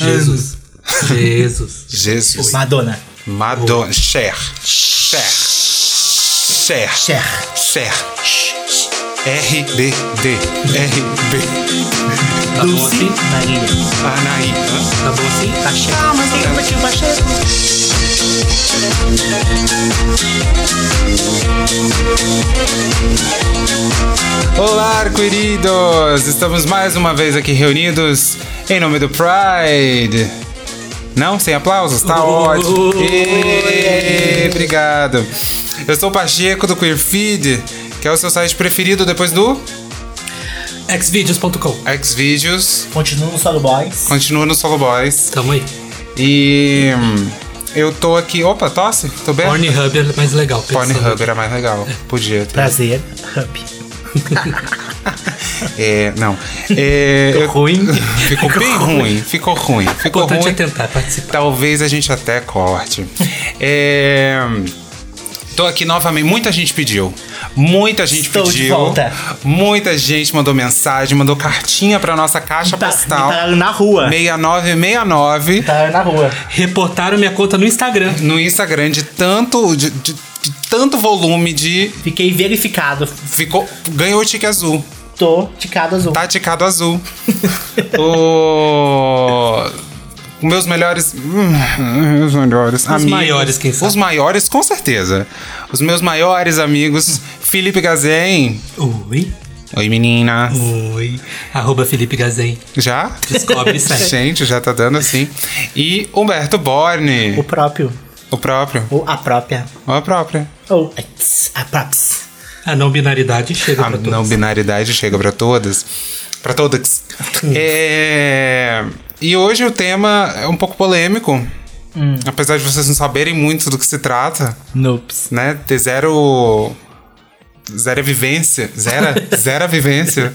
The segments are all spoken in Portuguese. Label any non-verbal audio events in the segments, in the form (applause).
Jesus. Jesus. Jesus. Madonna. Madonna. Cher. Cher. Cher. Cher. Cher. RBD. RB. Tá bom Dulce assim? Maria. Anaí. Tá bom assim? Pacheco. Ah, mas tem que o Pacheco. Olá, queridos! Estamos mais uma vez aqui reunidos em nome do Pride. Não? Sem aplausos? Tá ótimo. Obrigado. Eu sou o Pacheco do Queer Feed, que é o seu site preferido depois do Xvideos.com. Xvideos. Continua no Solo Boys. Continua no Solo Boys. Tamo aí. E hum, eu tô aqui. Opa, tosse? Tô bem? Pornhub é mais legal. Pornhub era mais legal. Podia ter. Prazer. Hub. (laughs) É, não. É, eu- Ruim. (laughs) Ficou bem ruim. Ficou ruim. Ficou importante ruim. é tentar participar. Talvez a gente até corte. É, Tô aqui novamente. Muita gente pediu. Muita gente Estou de pediu. volta. Muita gente mandou mensagem, mandou cartinha pra nossa caixa Tá, postal. me pararam na rua. 6969 Me pararam na rua. Reportaram minha conta no Instagram. no Instagram de tanto de, de- de tanto volume de Fiquei verificado. ficou ganhou o tique azul. Tô ticado azul. Tá ticado azul. (laughs) o... Meus melhores. hum, Meus melhores Os maiores, quem sabe. Os maiores, com certeza. Os meus maiores amigos, Felipe Gazen. Oi. Oi, menina. Oi. Arroba Felipe Gazen. Já? Descobre e segue. (laughs) Gente, já tá dando assim. E Humberto Borne. O próprio. O próprio. Ou a própria. Ou a própria. Ou a props. A não binaridade chega A pra todos. não binaridade chega pra todas. Pra todas. É... E hoje o tema é um pouco polêmico. Hum. Apesar de vocês não saberem muito do que se trata, Noops. né? Ter zero. Zero vivência. Zero, (laughs) zero vivência.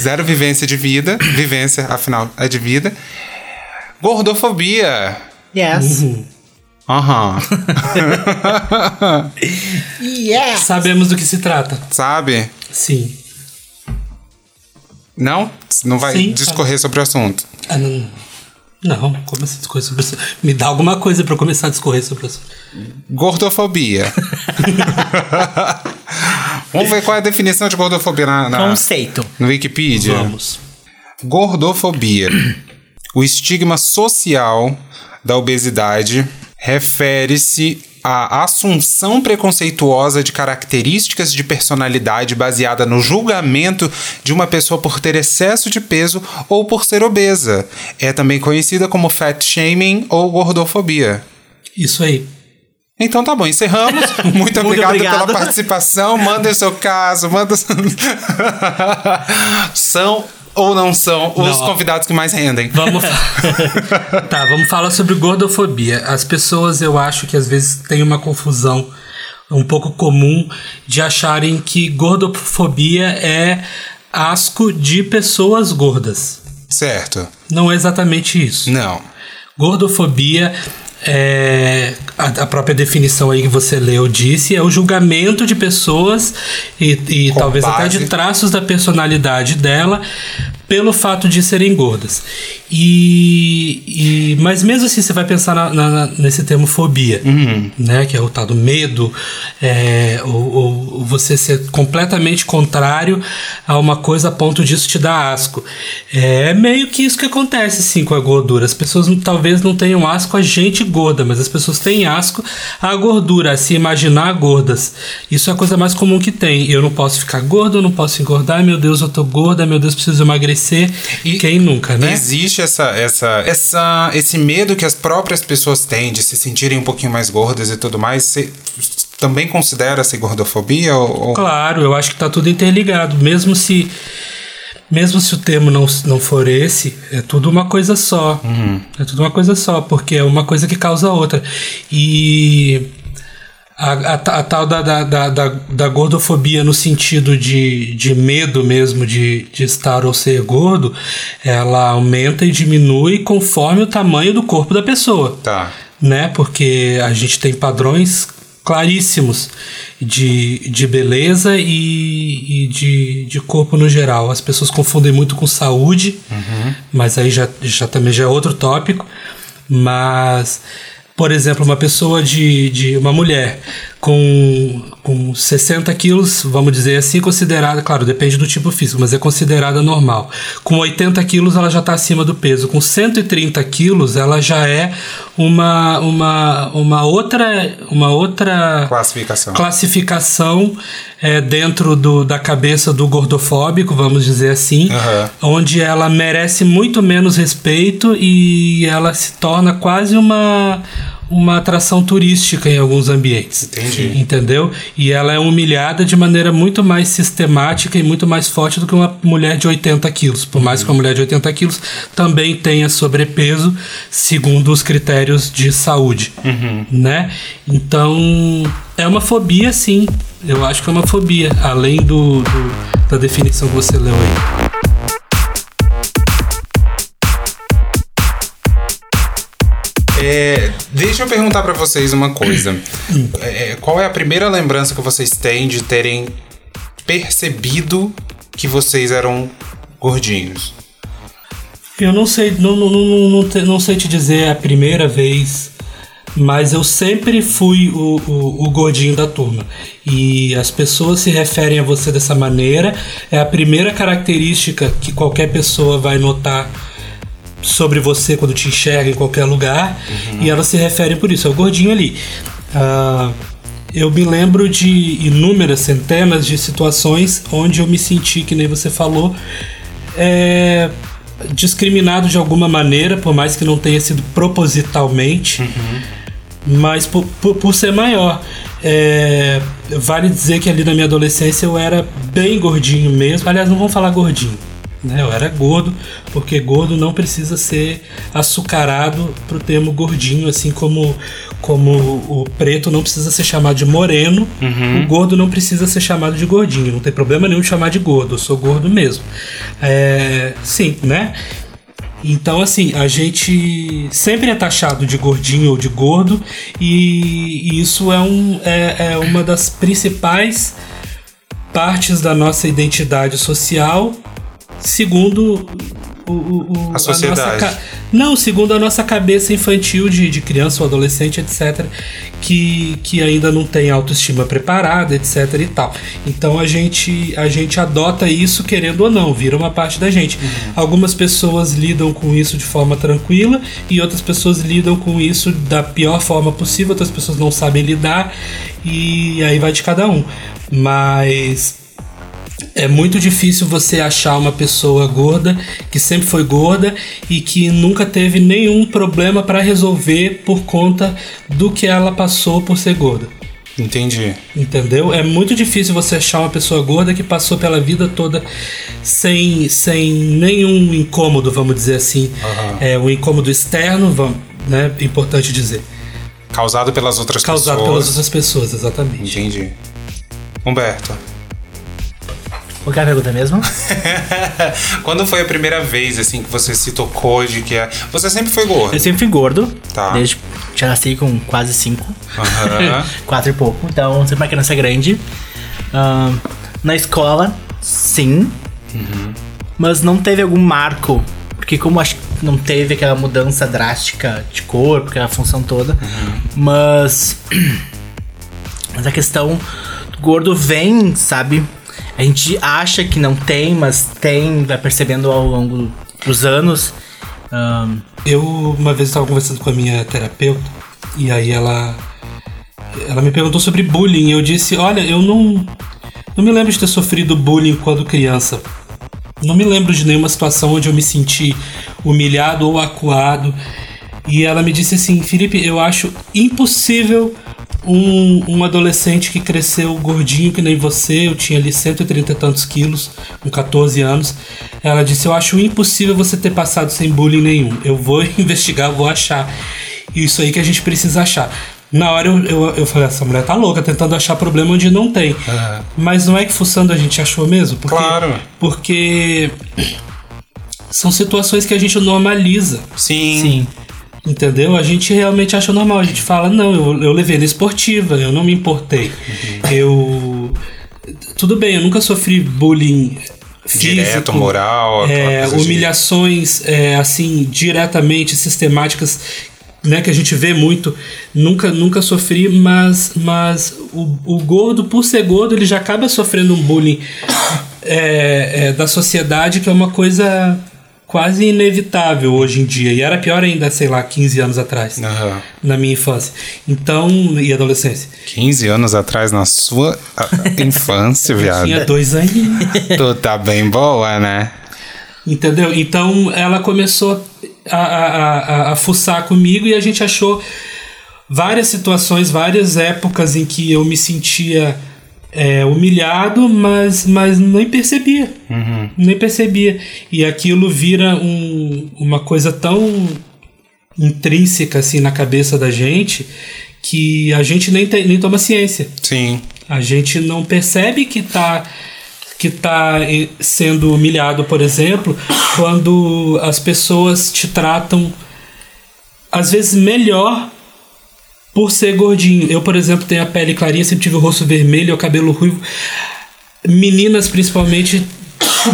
Zero vivência de vida. Vivência, afinal, é de vida. Gordofobia. Yes. Uhum. Aham. (laughs) Yes. Sabemos do que se trata. Sabe? Sim. Não? Não vai Sim, discorrer sobre o assunto. Ah, não. Não, como assim discorrer sobre isso? Me dá alguma coisa pra eu começar a discorrer sobre isso. Gordofobia. (laughs) Vamos ver qual é a definição de gordofobia na, na- Conceito. no Wikipedia. Vamos. Gordofobia. O estigma social da obesidade refere-se à assunção preconceituosa de características de personalidade baseada no julgamento de uma pessoa por ter excesso de peso ou por ser obesa. É também conhecida como fat shaming ou gordofobia. Isso aí. Então tá bom, encerramos. (laughs) Muito obrigado obrigado. pela participação. Manda o seu caso, manda. (laughs) são ou não são os Não, convidados que mais rendem? Vamos (laughs) Tá, vamos falar sobre gordofobia. As pessoas, eu acho que às vezes tem uma confusão um pouco comum de acharem que gordofobia é asco de pessoas gordas. Certo. Não é exatamente isso. Não. Gordofobia é a, a própria definição aí que você leu disse é o julgamento de pessoas e, e talvez até base. de traços da personalidade dela pelo fato de serem gordas. E, e- mas mesmo assim você vai pensar na- na- nesse termo fobia, né, que é o tal do medo, é, ou, ou você ser completamente contrário a uma coisa a ponto disso te dar asco. É meio que isso que acontece sim com a gordura. As pessoas talvez não tenham asco a gente gorda, mas as pessoas têm asco à gordura, a se imaginar gordas. Isso é a coisa mais comum que tem. Eu não posso ficar gordo, eu não posso engordar, meu Deus, eu tô gorda, meu Deus, preciso emagrecer. E Quem nunca, né? Existe essa, essa, essa, esse medo que as próprias pessoas têm de se sentirem um pouquinho mais gordas e tudo mais. Você também considera-se gordofobia? Ou, ou- Claro, eu acho que tá tudo interligado. Mesmo se mesmo se o termo não, não for esse, é tudo uma coisa só. É tudo uma coisa só, porque é uma coisa que causa outra. E a, a, a tal da, da, da, da, gordofobia no sentido de, de medo mesmo de, de estar ou ser gordo, ela aumenta e diminui conforme o tamanho do corpo da pessoa Tá. né? Porque a gente tem padrões claríssimos de, de beleza e, e de, de corpo no geral. As pessoas confundem muito com saúde, mas aí já, já também já é outro tópico. Mas, por exemplo, uma pessoa de, de uma mulher com, com 60 quilos, vamos dizer assim, considerada, claro, depende do tipo físico, mas é considerada normal. Com 80 quilos, ela já está acima do peso. Com 130 quilos, ela já é uma, uma, uma outra. Uma outra Classificação. classificação é, dentro do, da cabeça do gordofóbico, vamos dizer assim, Aham. onde ela merece muito menos respeito e ela se torna quase uma, uma atração turística em alguns ambientes. Entendi. Entendeu? E ela é humilhada de maneira muito mais sistemática e muito mais forte do que uma mulher de 80 quilos. Por mais que uma mulher de 80 quilos também tenha sobrepeso, segundo os critérios de saúde. Né? Então, é uma fobia, sim. Eu acho que é uma fobia, além do, do- da definição que você leu aí. É, deixa eu perguntar pra vocês uma coisa. É, qual é a primeira lembrança que vocês têm de terem percebido que vocês eram gordinhos? Eu não sei, não, não, não, não sei te dizer a primeira vez, mas eu sempre fui o, o, o gordinho da turma. E as pessoas se referem a você dessa maneira. É a primeira característica que qualquer pessoa vai notar sobre você quando te enxerga em qualquer lugar. E elas se referem por isso, é o gordinho ali. Ah, eu me lembro de inúmeras, centenas de situações onde eu me senti, que nem você falou, é, discriminado de alguma maneira, por mais que não tenha sido propositalmente, mas por, por, por ser maior. É, vale dizer que ali na minha adolescência eu era bem gordinho mesmo. Aliás, não vamos falar gordinho. Né? Eu era gordo, porque gordo não precisa ser açucarado pro termo gordinho, assim como, como o preto não precisa ser chamado de moreno, o gordo não precisa ser chamado de gordinho. Não tem problema nenhum de chamar de gordo, eu sou gordo mesmo. É, sim, né? Então, assim, a gente sempre é taxado de gordinho ou de gordo, e, e isso é, um, é, é uma das principais partes da nossa identidade social, segundo o, o- o- A sociedade. nossa ca- não, segundo a nossa cabeça infantil de, de criança ou adolescente, etc., que, que ainda não tem autoestima preparada, etc. e tal. Então a gente, a gente adota isso querendo ou não, vira uma parte da gente. Algumas pessoas lidam com isso de forma tranquila e outras pessoas lidam com isso da pior forma possível, outras pessoas não sabem lidar e aí vai de cada um. Mas é muito difícil você achar uma pessoa gorda que sempre foi gorda e que nunca teve nenhum problema para resolver por conta do que ela passou por ser gorda. Entendi. Entendeu? É muito difícil você achar uma pessoa gorda que passou pela vida toda sem, sem nenhum incômodo, vamos dizer assim. Aham. É um incômodo externo, vamos, né? Importante dizer. Causado pelas outras Causado pessoas. pelas outras pessoas, exatamente. Entendi. Humberto. Qual que é a pergunta mesmo? (laughs) Quando foi a primeira vez, assim, que você se tocou de que é... Você sempre foi gordo. Eu sempre fui gordo. Tá. Desde já nasci com quase cinco. Aham. (laughs) Quatro e pouco. Então, sempre uma criança grande. Ahn, na escola, sim. Mas não teve algum marco. Porque como acho que não teve aquela mudança drástica de corpo, aquela função toda. Mas... (clears throat) Mas a questão do gordo vem, sabe? A gente acha que não tem, mas tem, vai percebendo ao longo dos anos. Ahn, Eu uma vez estava conversando com a minha terapeuta e aí ela ela me perguntou sobre bullying. Eu disse, olha, eu não não me lembro de ter sofrido bullying quando criança. Não me lembro de nenhuma situação onde eu me senti humilhado ou acuado. E ela me disse assim, Felipe, eu acho impossível um, um adolescente que cresceu gordinho que nem você, eu tinha ali 130 e tantos quilos, com 14 anos. Ela disse: Eu acho impossível você ter passado sem bullying nenhum. Eu vou (laughs) investigar, vou achar. Isso aí que a gente precisa achar. Na hora eu, eu, eu falei: Essa mulher tá louca, tentando achar problema onde não tem. Mas não é que fuçando a gente achou mesmo? Porque, Claro. Porque (clears throat) são situações que a gente normaliza. Sim. sim. Entendeu? A gente realmente acha normal. A gente fala, não, eu, eu levei na esportiva, eu não me importei. Eu. Tudo bem, eu nunca sofri bullying. Físico, Direto, moral, é, coisa de- humilhações é, assim diretamente sistemáticas né, que a gente vê muito nunca nunca sofri mas mas o, o gordo por ser gordo ele já acaba sofrendo um bullying é, é, da sociedade que é uma coisa quase inevitável hoje em dia e era pior ainda sei lá 15 anos atrás Aham. na minha infância então e adolescência 15 anos atrás, na sua (laughs) infância, viado. tinha dois anos (laughs) Tu tá bem boa, né? Entendeu? Então ela começou a, a, a, a fuçar comigo e a gente achou várias situações, várias épocas em que eu me sentia é, humilhado, mas, mas nem percebia. Nem percebia. E aquilo vira um, uma coisa tão intrínseca assim na cabeça da gente que a gente nem, tem, nem toma ciência. Sim. A gente não percebe que tá que tá eh, sendo humilhado, por exemplo, quando as pessoas te tratam às vezes melhor por ser gordinho. Eu, por exemplo, tenho a pele clarinha, sempre tive o rosto vermelho, o cabelo ruivo. Meninas, principalmente,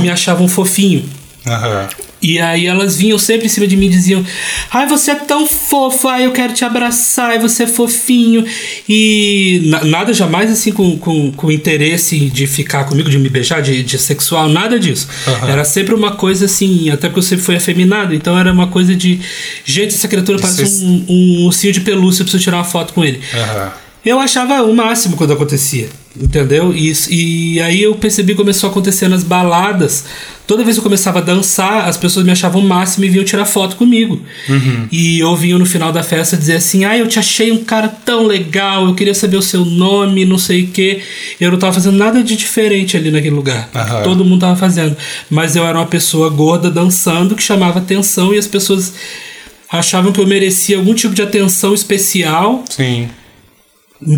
me achavam fofinho. Aham. E aí elas vinham sempre em cima de mim e diziam: Ai, você é tão fofo, ai, eu quero te abraçar, ai, você é fofinho. E na- nada jamais assim com, com, com interesse de ficar comigo, de me beijar, de, de sexual, nada disso. Era sempre uma coisa assim, até porque eu sempre fui afeminado, então era uma coisa de: Gente, essa criatura parece Isso- um, um ursinho de pelúcia, eu preciso tirar uma foto com ele. Aham. Eu achava o máximo quando acontecia, entendeu? E, isso- e aí eu percebi que começou a acontecer nas baladas. Toda vez que eu começava a dançar, as pessoas me achavam o máximo e vinham tirar foto comigo. E eu vinha no final da festa dizer assim: Ah, eu te achei um cara tão legal, eu queria saber o seu nome, não sei o quê. Eu não tava fazendo nada de diferente ali naquele lugar. Aham. Todo mundo tava fazendo. Mas eu era uma pessoa gorda dançando que chamava atenção e as pessoas achavam que eu merecia algum tipo de atenção especial Sim.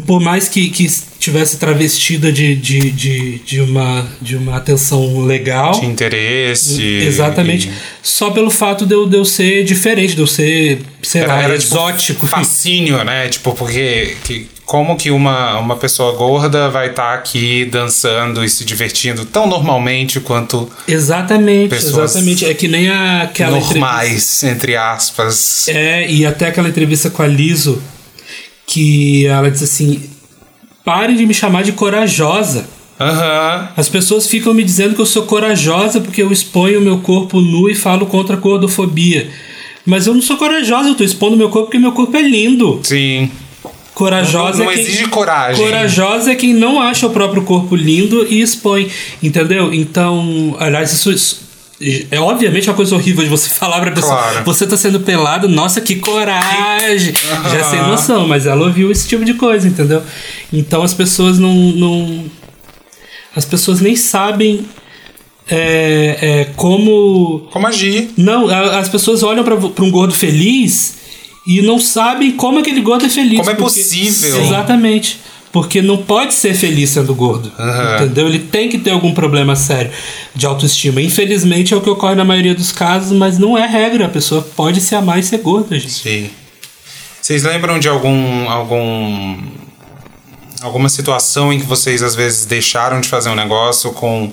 Por mais que, que estivesse travestida de, de, de, de, uma, de uma atenção legal. De interesse. Exatamente. e- Só pelo fato de eu, de eu ser diferente, de eu ser, sei lá, Era, tipo, exótico. fascínio, né? Tipo, porque que, como que uma, uma pessoa gorda vai estar aqui dançando e se divertindo tão normalmente quanto Exatamente, exatamente. É que nem a- aquela normais, entre aspas. É, e até aquela entrevista com a Liso, que ela diz assim: parem de me chamar de corajosa. Aham. As pessoas ficam me dizendo que eu sou corajosa porque eu exponho o meu corpo nu e falo contra a gordofobia. Mas eu não sou corajosa, eu tô expondo meu corpo porque meu corpo é lindo. Sim. Corajosa Não- não é quem, exige coragem. Corajosa é quem não acha o próprio corpo lindo e expõe, entendeu? Então, aliás, isso é obviamente uma coisa horrível de você (laughs) falar pra pessoa. Claro. Você tá sendo pelado, nossa, que coragem! Já sem noção, mas ela ouviu esse tipo de coisa, entendeu? Então as pessoas não. não as pessoas nem sabem é, é, como. Como agir. Não, as pessoas olham pra pra um gordo feliz e não sabem como aquele gordo é feliz. Como é possível. Exatamente. Porque não pode ser feliz sendo gordo. Aham. Entendeu? Ele tem que ter algum problema sério de autoestima. Infelizmente é o que ocorre na maioria dos casos, mas não é regra. A pessoa pode se amar e ser gorda, gente. Sim. Vocês lembram de algum algum alguma situação em que vocês às vezes deixaram de fazer um negócio com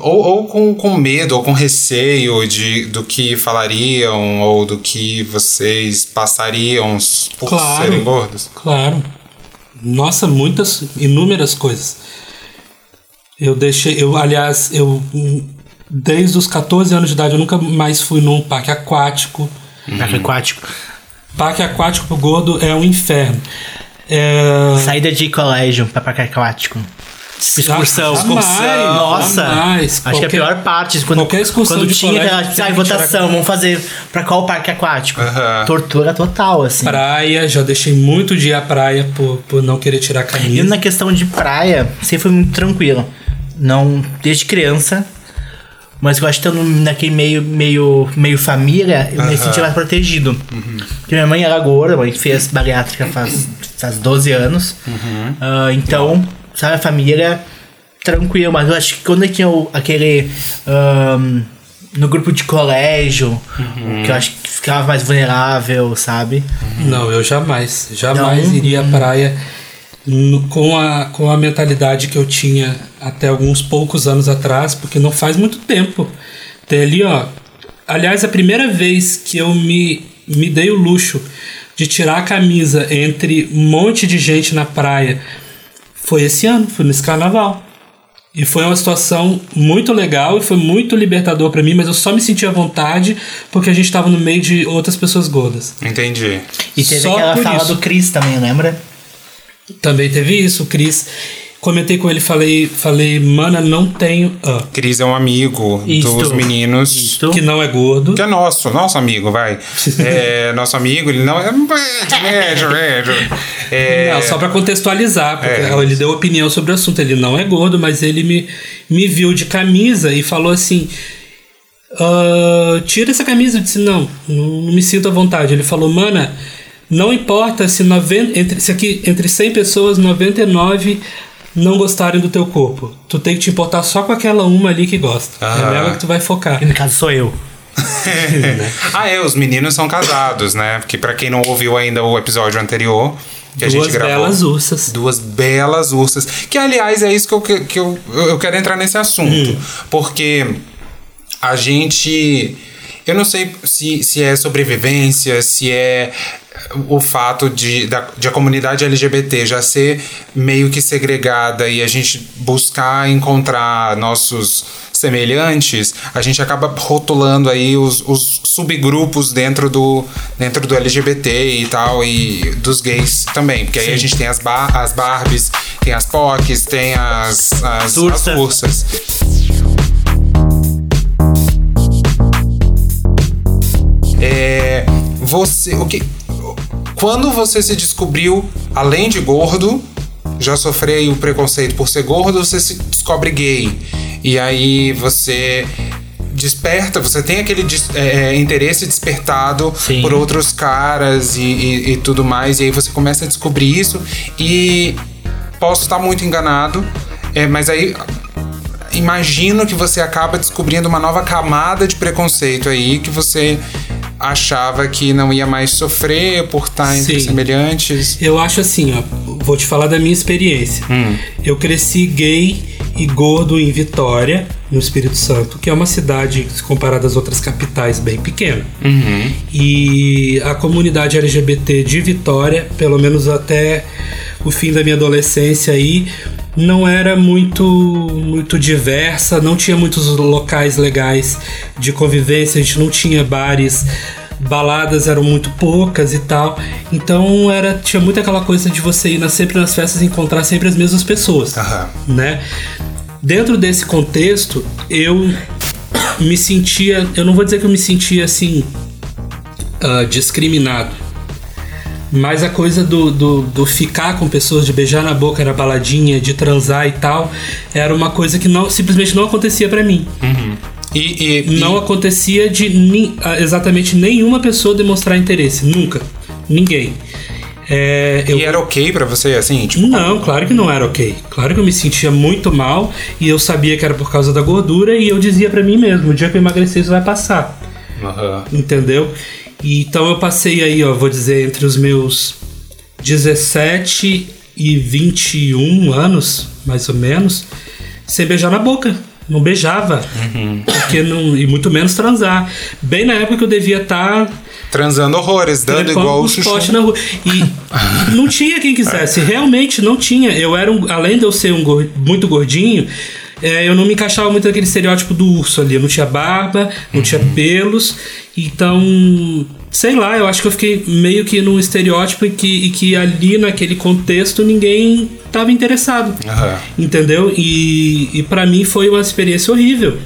ou, ou com, com medo ou com receio de, do que falariam ou do que vocês passariam por Claro. serem gordos? Claro. Nossa, muitas, inúmeras coisas. Eu deixei, eu, aliás, eu desde os 14 anos de idade eu nunca mais fui num parque aquático. Parque aquático. Parque aquático pro gordo é um inferno. É, Saída de colégio pra parque aquático. Excursão. Jamais, Nossa. jamais. Acho que é a Qualquer- pior parte. Quando, qualquer excursão quando de tinha colégio tipo, ah, que votação, vamos fazer pra qual parque aquático? Tortura total, assim. Praia, já deixei muito de ir à praia por, por não querer tirar a E camisa. na questão de praia, sempre foi muito tranquilo. Não, desde criança. Mas eu acho que estando naquele meio, meio, meio família, eu me Aham. senti mais protegido. Porque minha mãe era gorda, mãe fez bariátrica faz, faz 12 anos. Ah, então, a família tranquilo. Mas eu acho que quando tinha o- aquele. ahm, no grupo de colégio, que eu acho que ficava mais vulnerável, sabe? Não, eu jamais, jamais Não? iria à praia no- com, a, com a mentalidade que eu tinha até alguns poucos anos atrás, porque não faz muito tempo. Tem ali, ó. Aliás, a primeira vez que eu me, me dei o luxo de tirar a camisa entre um monte de gente na praia foi esse ano, foi nesse carnaval. E foi uma situação muito legal e foi muito libertador pra mim, mas eu só me senti à vontade porque a gente tava no meio de outras pessoas gordas. Entendi. E teve Só aquela por fala isso. do Chris também, lembra? Também teve isso, o Cris. Comentei com ele, falei, falei, mana, não tenho. ah, Cris é um amigo Isto. dos meninos. Isto. que não é gordo. Que é nosso, nosso amigo, vai. (laughs) É, nosso amigo, ele não é. É, Não, só pra contextualizar, porque É. ele deu opinião sobre o assunto. Ele não é gordo, mas ele me, me viu de camisa e falou assim: "Ah, tira essa camisa. Eu disse: não, não me sinto à vontade. Ele falou: mana, não importa se, 90, entre, se aqui entre 100 pessoas, 99 não gostarem do teu corpo. Tu tem que te importar só com aquela uma ali que gosta. Ah. É nela que tu vai focar. E no caso sou eu. (laughs) ah, é, os meninos são casados, né? Porque pra quem não ouviu ainda o episódio anterior, que a Duas gente gravou. belas ursas. Duas belas ursas. Que, aliás, é isso que eu, que, que eu, eu quero entrar nesse assunto. Porque a gente. Eu não sei se, se é sobrevivência, se é o fato de, da, de a comunidade LGBT já ser meio que segregada e a gente buscar encontrar nossos semelhantes, a gente acaba rotulando aí os, os subgrupos dentro do, dentro do LGBT e tal, e dos gays também. Porque aí a gente tem as, bar, as Barbies, tem as POCs, tem as, as, Ursa. as ursas. É, você, o que, quando você se descobriu, além de gordo, já sofreu o preconceito por ser gordo, você se descobre gay. E aí você desperta, você tem aquele des- é, interesse despertado Sim. por outros caras e, e- e tudo mais, e aí você começa a descobrir isso. E posso estar muito enganado, é, mas aí imagino que você acaba descobrindo uma nova camada de preconceito aí que você achava que não ia mais sofrer por estar entre Sim. semelhantes. Eu acho assim, ó, vou te falar da minha experiência. Eu cresci gay e gordo em Vitória, no Espírito Santo, que é uma cidade, se comparada às outras capitais, bem pequena. E a comunidade LGBT de Vitória, pelo menos até o fim da minha adolescência aí, não era muito muito diversa, não tinha muitos locais legais de convivência, a gente não tinha bares baladas eram muito poucas e tal. Então era tinha muito aquela coisa de você ir nas- sempre nas festas e encontrar sempre as mesmas pessoas, Aham. né? Dentro desse contexto, eu me sentia, eu não vou dizer que eu me sentia assim ah, discriminado, mas a coisa do, do, do ficar com pessoas, de beijar na boca na baladinha, de transar e tal, era uma coisa que não simplesmente não acontecia pra mim. E, e- Não e- acontecia de ni- exatamente nenhuma pessoa demonstrar interesse. Nunca. Ninguém. É, eu, e era ok pra você, assim? Tipo, Não, claro que não era ok. Claro que eu me sentia muito mal e eu sabia que era por causa da gordura e eu dizia pra mim mesmo: o dia que eu emagrecer isso vai passar. aham. Entendeu? E, então eu passei aí, ó, vou dizer, entre os meus 17 e 21 anos, mais ou menos, sem beijar na boca. Não beijava. Porque não, e muito menos transar. Bem na época que eu devia tá estar Transando horrores, dando igual o postes na rua. E não tinha quem quisesse, realmente não tinha. Eu era um, além de eu ser um muito gordinho, é, eu não me encaixava muito naquele estereótipo do urso ali. Eu não tinha barba, não tinha Uhum. pelos. Então, sei lá, eu acho que eu fiquei meio que num estereótipo e que, e que ali naquele contexto ninguém tava interessado. Aham. Entendeu? E, e para mim foi uma experiência horrível.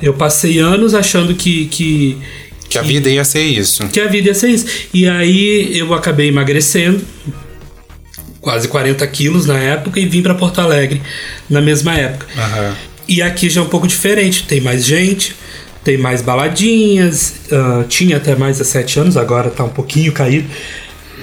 Eu passei anos achando que, que, Que a vida ia ser isso. que a vida ia ser isso. E aí eu acabei emagrecendo, quase 40 quilos na época, e vim para Porto Alegre na mesma época. Aham. E aqui já é um pouco diferente, tem mais gente, tem mais baladinhas, ah, tinha até mais de 7 anos, agora tá um pouquinho caído.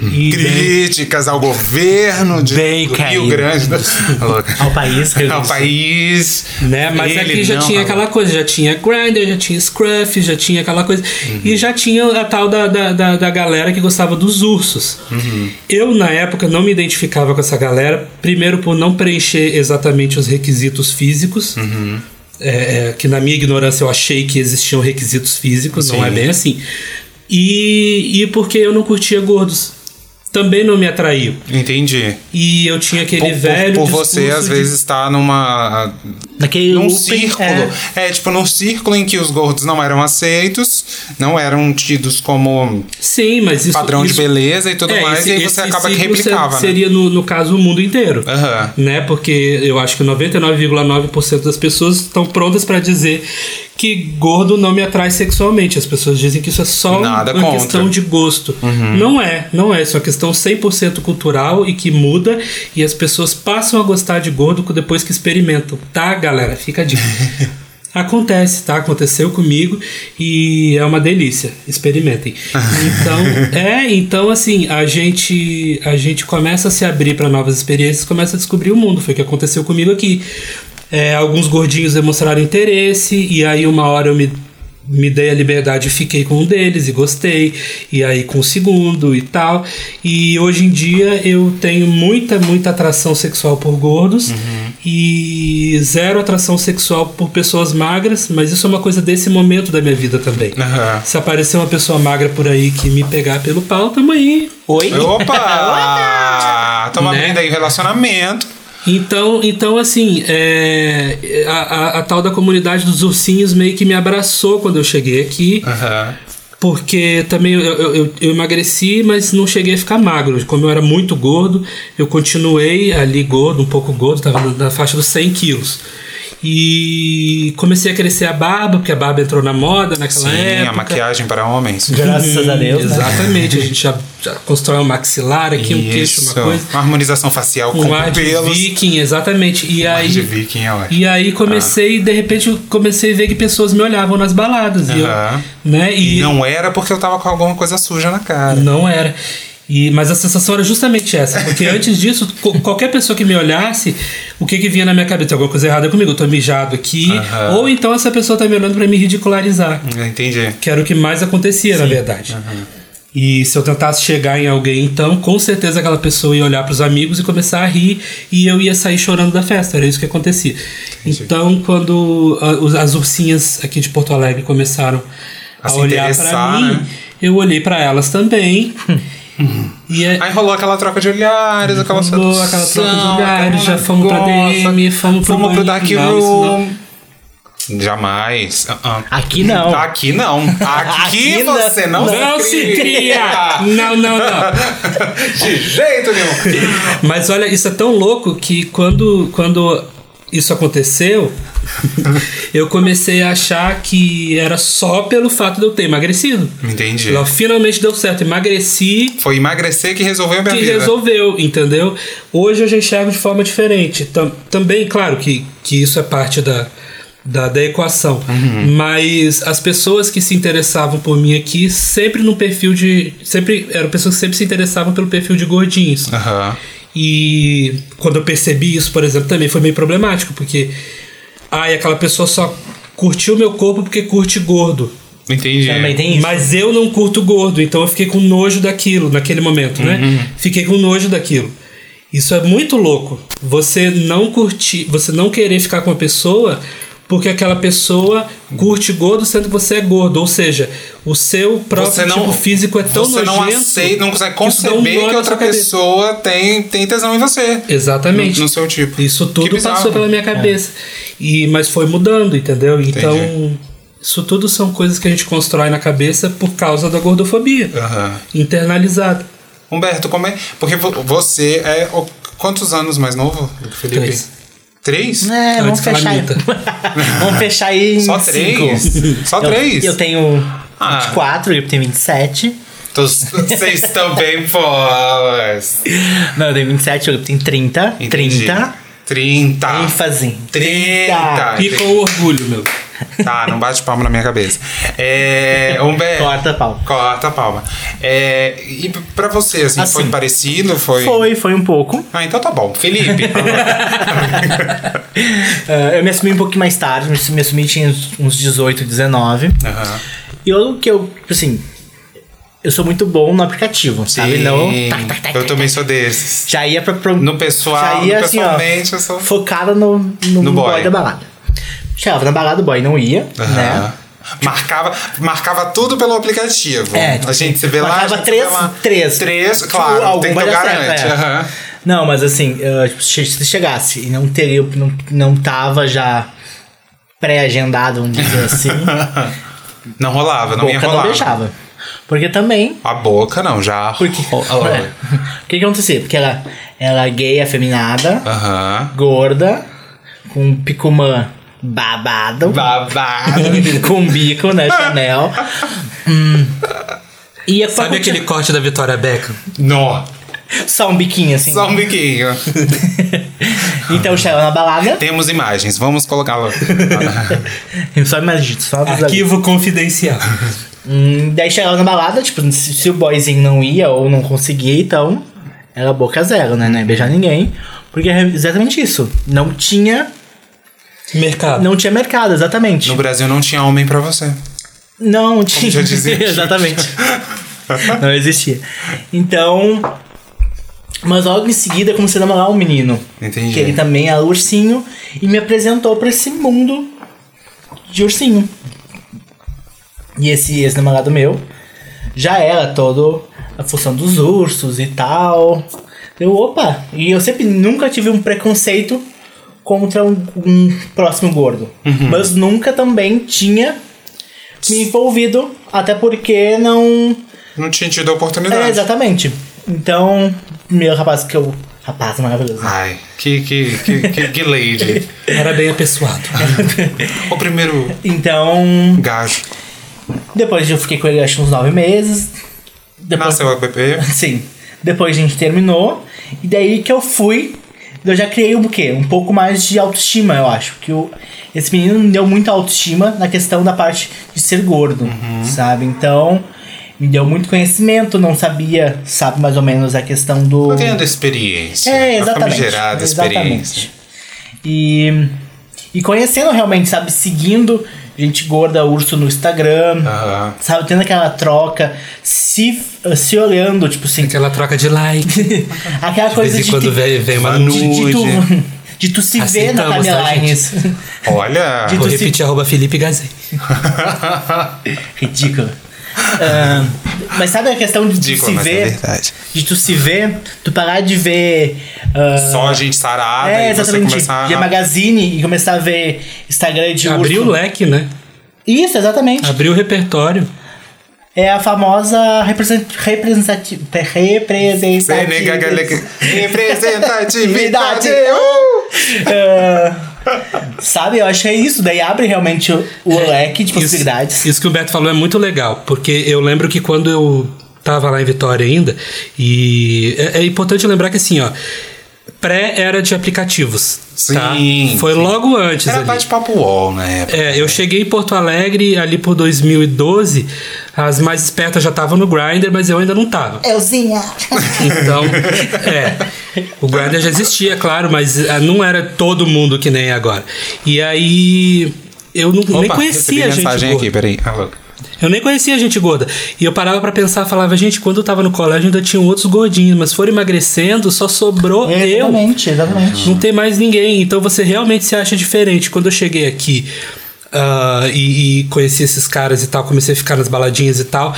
E bem, Críticas ao governo de Bem do Rio. Grande do (laughs) Ao país. Ao país. né? Mas Ele aqui já não, tinha não. aquela coisa, já tinha Grindr, já tinha Scruff, já tinha aquela coisa. Uhum. E já tinha a tal da, da, da, da galera que gostava dos ursos. Uhum. Eu, na época, não me identificava com essa galera, primeiro por não preencher exatamente os requisitos físicos. Uhum. É, é, que na minha ignorância eu achei que existiam requisitos físicos, não Sim. é bem assim. E, e porque eu não curtia gordos. Também não me atraiu. Entendi. E eu tinha aquele Por, por- velho. por você, discurso às de- vezes, estar numa. Naquele num looping, círculo. é. É. tipo, num círculo em que os gordos não eram aceitos, não eram tidos como Sim, mas isso. padrão isso, de beleza e tudo É, mais, esse- e aí você acaba que replicava, né? Seria, no, no caso, o mundo inteiro. Aham. Né? Porque eu acho que 99,9% das pessoas estão prontas para dizer que gordo não me atrai sexualmente. As pessoas dizem que isso é só Nada uma contra. Uhum. questão de gosto. Não é, não é. Isso é uma questão 100% cultural e que muda e as pessoas passam a gostar de gordo depois que experimentam. Tá, galera? Fica a dica. (laughs) Acontece, tá? Aconteceu comigo e é uma delícia. Experimentem. Então, (laughs) é, então assim, a gente a gente começa a se abrir para novas experiências, começa a descobrir o mundo. Foi o que aconteceu comigo aqui. É, alguns gordinhos demonstraram interesse e aí uma hora eu me me dei a liberdade e fiquei com um deles e gostei, e aí com o segundo e tal. E hoje em dia eu tenho muita, muita atração sexual por gordos e zero atração sexual por pessoas magras, mas isso é uma coisa desse momento da minha vida também. Aham. Se aparecer uma pessoa magra por aí que me pegar pelo pau, tamo aí. Oi? Opa! (laughs) Toma Né? aí, relacionamento. Então, então assim, é, a, a- a tal da comunidade dos ursinhos meio que me abraçou quando eu cheguei aqui. Aham. Porque também eu, eu, eu- emagreci, mas não cheguei a ficar magro. Como eu era muito gordo, eu continuei ali gordo, um pouco gordo, estava na, na faixa dos 100 quilos. E comecei a crescer a barba, porque a barba entrou na moda naquela Sim, época. a maquiagem para homens. Graças a Deus. né? Exatamente, a gente já, já constrói um maxilar aqui, um queixo, Isso. uma coisa. Uma harmonização facial com Um ar de pelos. viking, exatamente. E ar aí, de viking é ótimo. e aí comecei, de repente, eu comecei a ver que pessoas me olhavam nas baladas. E eu, né? E, Não era porque eu tava com alguma coisa suja na cara. Não era. E, mas a sensação era justamente essa, porque (laughs) antes disso, qualquer pessoa que me olhasse, o que que vinha na minha cabeça? Tem alguma coisa errada comigo, eu tô mijado aqui, Aham. ou então essa pessoa tá me olhando pra me ridicularizar, Entendi. que era o que mais acontecia, na verdade. E se eu tentasse chegar em alguém, então, com certeza aquela pessoa ia olhar pros amigos e começar a rir, e eu ia sair chorando da festa, era isso que acontecia. Então, quando a- os- as ursinhas aqui de Porto Alegre começaram A a, olhar interessar, mim, né? eu olhei pra elas também. (laughs) e é- Aí rolou aquela troca de olhares, aquela rolou sedução, aquela troca de olhares, já fomos pra negócio. DM, fomos pro Fomos pro. Dark Não, isso Room. Jamais. Ah, ah. Aqui não. Aqui não. Aqui, Aqui não. você não, Não se cria! Não, não, não. De jeito nenhum. Mas olha, isso é tão louco que quando, quando isso aconteceu, (laughs) eu comecei a achar que era só pelo fato de eu ter emagrecido. Entendi. Eu, finalmente deu certo, emagreci, Foi emagrecer que resolveu a minha que vida. resolveu, entendeu? Hoje eu já enxergo de forma diferente. Tam- também, claro que, que isso é parte da, da, da equação. Uhum. Mas as pessoas que se interessavam por mim aqui sempre no perfil de. Sempre eram pessoas que sempre se interessavam pelo perfil de gordinhos. Aham. E quando eu percebi isso, por exemplo, também foi meio problemático, porque. Ai, aquela pessoa só curtiu meu corpo porque curte gordo. Entendi. Também tem isso. Mas eu não curto gordo, então eu fiquei com nojo daquilo naquele momento, Uhum. né? Fiquei com nojo daquilo. Isso é muito louco. Você não curtir, você não querer ficar com uma pessoa porque aquela pessoa curte gordo sendo que você é gordo, ou seja, o seu próprio Você não, tipo físico é tão você não nojento. aceita, não consegue isso dá um conceber nó que outra pessoa tem, tem tesão em você. Exatamente. No, no seu tipo. Isso tudo passou pela minha cabeça. E, mas foi mudando, entendeu? Então, Entendi. isso tudo são coisas que a gente constrói na cabeça por causa da gordofobia. Aham. Internalizada. Humberto, como é. Porque vo- você é. Quantos anos mais novo do que Felipe? Três. Três? É, vamos fechar aí. (laughs) vamos fechar aí em Só três? cinco. Só Eu- três? Eu, tenho Ah. 24, ele tem 27. Então, Vocês também, pós. Não, eu tenho 27, ele tem 30. Entendi. 30. 30. ênfase. 30. E com orgulho, meu. Tá, não bate palma na minha cabeça. É, Humberto. Corta a palma. Corta a palma. É, e pra você, assim, Assim. foi parecido? Foi... Foi, foi um pouco. Ah, então tá bom. Felipe. (laughs) Ah, eu me assumi um pouquinho mais tarde, me assumi tinha uns- uns 18, 19. Aham. E eu que eu, tipo assim, eu sou muito bom no aplicativo, sabe? Sim, Não. tac, tac, tac, eu também sou desses. Já ia pra. pra No pessoal, já no ia, assim, ó, pessoalmente, eu sou... focada no, no, No boy. boy. da balada. Chegava na balada, o boy não ia, Aham. né? Marcava, marcava tudo pelo aplicativo. É, tipo a gente se vê lá, a marcava três- lá. três. Três, Tipo, claro, algum tem que garante. certo, é. aham. Não, mas assim, uh, tipo, se se chegasse e não teria, não, não tava já pré-agendado, vamos dizer (laughs) assim, Não rolava, não ia boca rolar. não deixava. Porque também. A boca não, já. Porque, (laughs) é, o que que acontecia? Porque ela, ela é gay, afeminada, Aham. gorda, com picumã babado, Babado. (laughs) com bico, né, Chanel. Hum. Pra Sabe aquele corte da Vitória Beckham? Nó. Só um biquinho, assim. Só um biquinho. (laughs) Então chegava na balada. Temos imagens, vamos colocá-la. (laughs) Só imagina, só. Arquivo confidencial. Hum, daí chegava na balada, tipo, se, se o boyzinho não ia ou não conseguia, então era boca zero, né? Não ia beijar ninguém. Porque é exatamente isso. Não tinha. Mercado. Não tinha mercado, exatamente. No Brasil não tinha homem pra você. Não tinha. já dizia. (laughs) exatamente. não existia. Então. Mas logo em seguida comecei a namorar um menino. Entendi. Que ele também era ursinho. E me apresentou pra esse mundo de ursinho. E esse ex-namorado meu já era todo a função dos ursos e tal. Eu, opa! E eu sempre nunca tive um preconceito contra um, um próximo gordo. Mas nunca também tinha me envolvido, até porque não. Não tinha tido a oportunidade. É, exatamente. Então, primeiro rapaz que eu. Rapaz maravilhoso. Ai, que, que, que, que, que lady. (laughs) Era bem apessoado. (laughs) o primeiro Então, gajo. depois eu fiquei com ele acho uns nove meses. Depois, Nasceu a bebê. (laughs) Sim. Depois a gente terminou. E daí que eu fui. Eu já criei um quê? Um pouco mais de autoestima, eu acho. Que o, esse menino me deu muita autoestima na questão da parte de ser gordo, sabe? Então, me deu muito conhecimento, não sabia, sabe mais ou menos a questão do. Tendo experiência. É, exatamente. famigerada experiência. Exatamente. E, e conhecendo realmente, sabe? Seguindo gente gorda, urso no Instagram. Aham. Sabe, tendo aquela troca, se, se olhando, tipo assim. Aquela troca de like. (laughs) Aquela De coisa de. quando te- vem, vem uma de, nude. de tu, (laughs) de tu se ver na tá, timeline. (laughs) Olha. De- Vou tu se- repetir, arroba Felipe Gazei. Ridículo. Ah, mas sabe a questão de se é ver? verdade. de tu se ver, tu parar de ver. ah, Só a gente sarada é, e você exatamente. começar De a... magazine e começar a ver Instagram de Abriu o leque, né? Isso, exatamente. Abriu o repertório. É a famosa represent- representati- representatividade. Representatividade. (laughs) Ah, sabe, eu acho que é isso. Daí abre realmente o, o leque de possibilidades. Isso, isso que o Beto falou é muito legal, porque eu lembro que quando eu tava lá em Vitória ainda, e é, é importante lembrar que assim, ó, pré-era de aplicativos. tá? Sim, Foi sim. logo antes Era ali. bate-papo wall na época. É, eu cheguei em Porto Alegre ali por 2012, as mais espertas já estavam no Grindr, mas eu ainda não tava. Euzinha. Então, é. O Grindr já existia, claro, mas ah, não era todo mundo que nem agora. E aí. Eu não, nem Opa, conhecia a gente mensagem gorda. aqui, peraí. Alô. Eu nem conhecia gente gorda. E eu parava pra pensar, falava, gente, quando eu tava no colégio ainda tinham outros gordinhos, mas foram emagrecendo, só sobrou eu. Exatamente, exatamente. Não tem mais ninguém. Então você realmente se acha diferente. Quando eu cheguei aqui ah, e, e conheci esses caras e tal, comecei a ficar nas baladinhas e tal.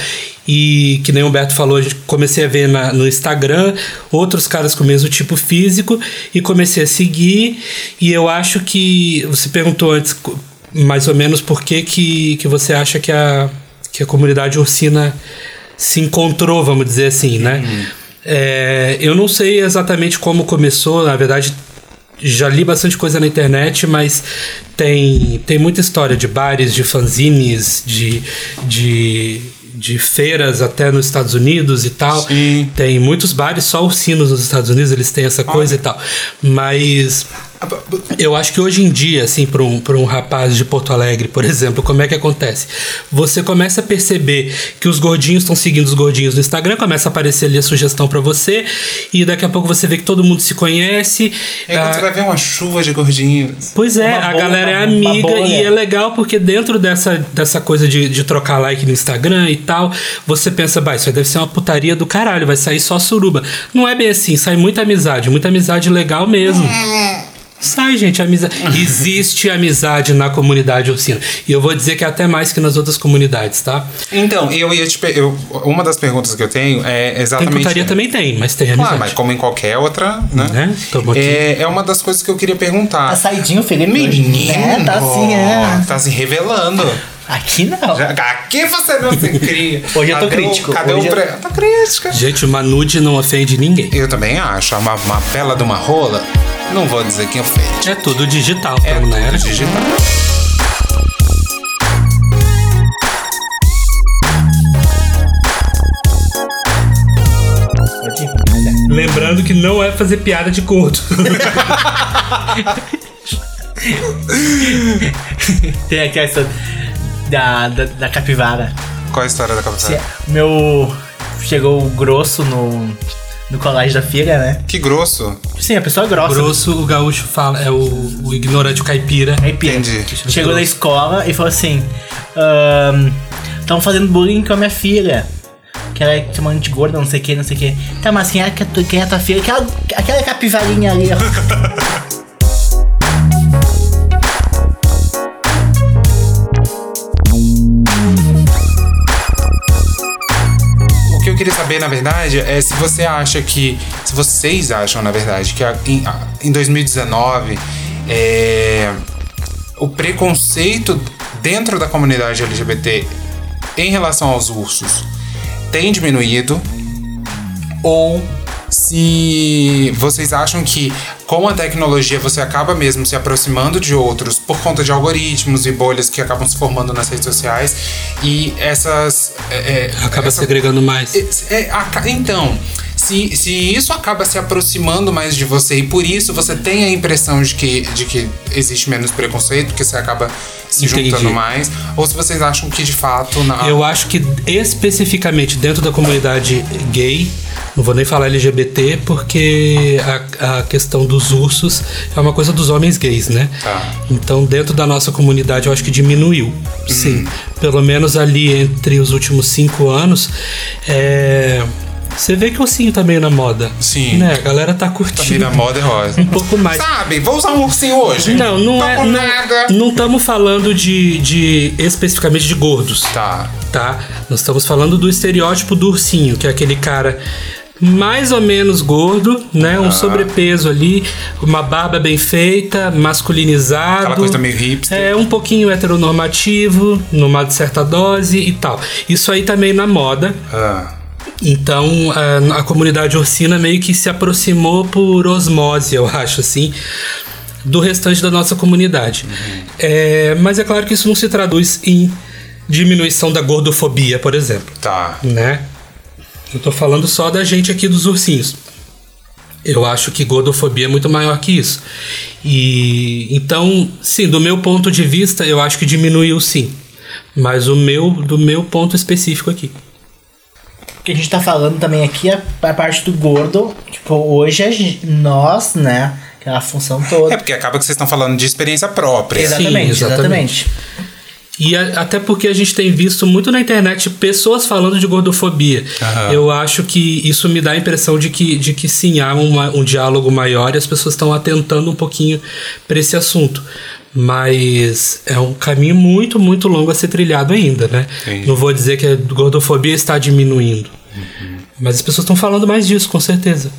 E que nem o Humberto falou, comecei a ver na- no Instagram outros caras com o mesmo tipo físico e comecei a seguir. E eu acho que. Você perguntou antes, mais ou menos, por que, que, que você acha que a, que a comunidade ursina se encontrou, vamos dizer assim, né? É, eu não sei exatamente como começou, na verdade já li bastante coisa na internet, mas tem, tem muita história de bares, de fanzines, de, de, de feiras até nos Estados Unidos e tal. Sim. Tem muitos bares, só ursinos nos Estados Unidos, eles têm essa coisa e tal. Mas Eu acho que hoje em dia, assim, para um, pra um rapaz de Porto Alegre, por exemplo, como é que acontece? Você começa a perceber que os gordinhos estão seguindo os gordinhos no Instagram, começa a aparecer ali a sugestão para você, e daqui a pouco você vê que todo mundo se conhece. É quando Ah, você vai ver uma chuva de gordinhos. Pois é, Uma a bolha, galera é amiga e é legal porque dentro dessa, dessa coisa de, de trocar like no Instagram e tal, você pensa, bah, isso aí deve ser uma putaria do caralho, vai sair só suruba. Não é bem assim, sai muita amizade, muita amizade legal mesmo. Sai, gente, amizade. Existe amizade na comunidade ursina. E eu vou dizer que é até mais que nas outras comunidades, tá? Então, eu ia te eu Uma das perguntas que eu tenho é Tem exatamente. putaria também tem, mas tem amizade. Claro, mas como em qualquer outra, né? Né? É, é uma das coisas que eu queria perguntar. Tá saidinho, Felipe. hoje, Menino, né? Tá assim, é. Tá se revelando. Aqui não. Já- Aqui você não se cria. (laughs) Hoje eu tô Cadê o- crítico. Cadê Hoje o eu- pre... Tá crítica. Gente, uma nude não ofende ninguém. Eu também acho. Uma, uma bela de uma rola, não vou dizer quem ofende. É tudo digital, É tudo digital. Pode ir. Lembrando que não é fazer piada de gordo. Tem aqui essa da, da, da capivara. Qual a história da capivara? Meu. Chegou o grosso no, no colégio da filha, né? Que grosso. Sim, a pessoa grossa. Grosso, o gaúcho fala, é o, o ignorante, o caipira. Aí, pia. Entendi. Chegou na escola e falou assim: Estão fazendo bullying com a minha filha. Que ela é chamando de gorda, não sei o que, não sei o que. Tá, mas quem é, que é tu- quem é tua filha? Aquela, aquela capivarinha ali, ó. (laughs) queria saber, na verdade, é se você acha que. Se vocês acham, na verdade, que em, em 2019 é, o preconceito dentro da comunidade LGBT em relação aos ursos tem diminuído ou se vocês acham que com a tecnologia você acaba mesmo se aproximando de outros por conta de algoritmos e bolhas que acabam se formando nas redes sociais e essas é, é, Acaba essa- segregando mais. é, é, aca- então, se, se isso acaba se aproximando mais de você e por isso você tem a impressão de que, de que existe menos preconceito, que você acaba se Entendi. juntando mais, ou se vocês acham que de fato na, Eu acho que especificamente dentro da comunidade gay, não vou nem falar LGBT, porque a, a questão dos ursos é uma coisa dos homens gays, né? Tá. Então, dentro da nossa comunidade, eu acho que diminuiu. Sim. Pelo menos ali entre os últimos cinco anos. É... Você vê que o ursinho tá meio na moda. Sim. Né? A galera tá Tá curtindo. meio na moda é rosa. Um pouco mais. Sabe, vou usar um ursinho hoje. Não, não Tô é. com Não, nada. não estamos falando de, de especificamente de gordos Tá. tá? Nós estamos falando do estereótipo do ursinho, que é aquele cara mais ou menos gordo, né? Um sobrepeso ali, uma barba bem feita, masculinizado. Aquela coisa meio hipster. É, um pouquinho heteronormativo, numa certa dose e tal. Isso aí tá meio na moda. Ah, Então a, a comunidade ursina meio que se aproximou por osmose, eu acho assim, do restante da nossa comunidade. É, mas é claro que isso não se traduz em diminuição da gordofobia, por exemplo, tá. né? Eu tô falando só da gente aqui dos ursinhos. Eu acho que gordofobia é muito maior que isso. E então, sim, do meu ponto de vista, eu acho que diminuiu sim. Mas o meu, do meu ponto específico aqui. O que a gente tá falando também aqui é a parte do gordo. Tipo, hoje a gente, nós, né? Aquela função toda. É porque acaba que vocês estão falando de experiência própria. exatamente, Sim, exatamente. E a- até porque a gente tem visto muito na internet pessoas falando de gordofobia. Aham. Eu acho que isso me dá a impressão de que, de que sim, há uma- um diálogo maior e as pessoas estão atentando um pouquinho para esse assunto. Mas é um caminho muito, muito longo a ser trilhado ainda, né? Entendi. Não vou dizer que a gordofobia está diminuindo. Mas as pessoas estão falando mais disso, com certeza.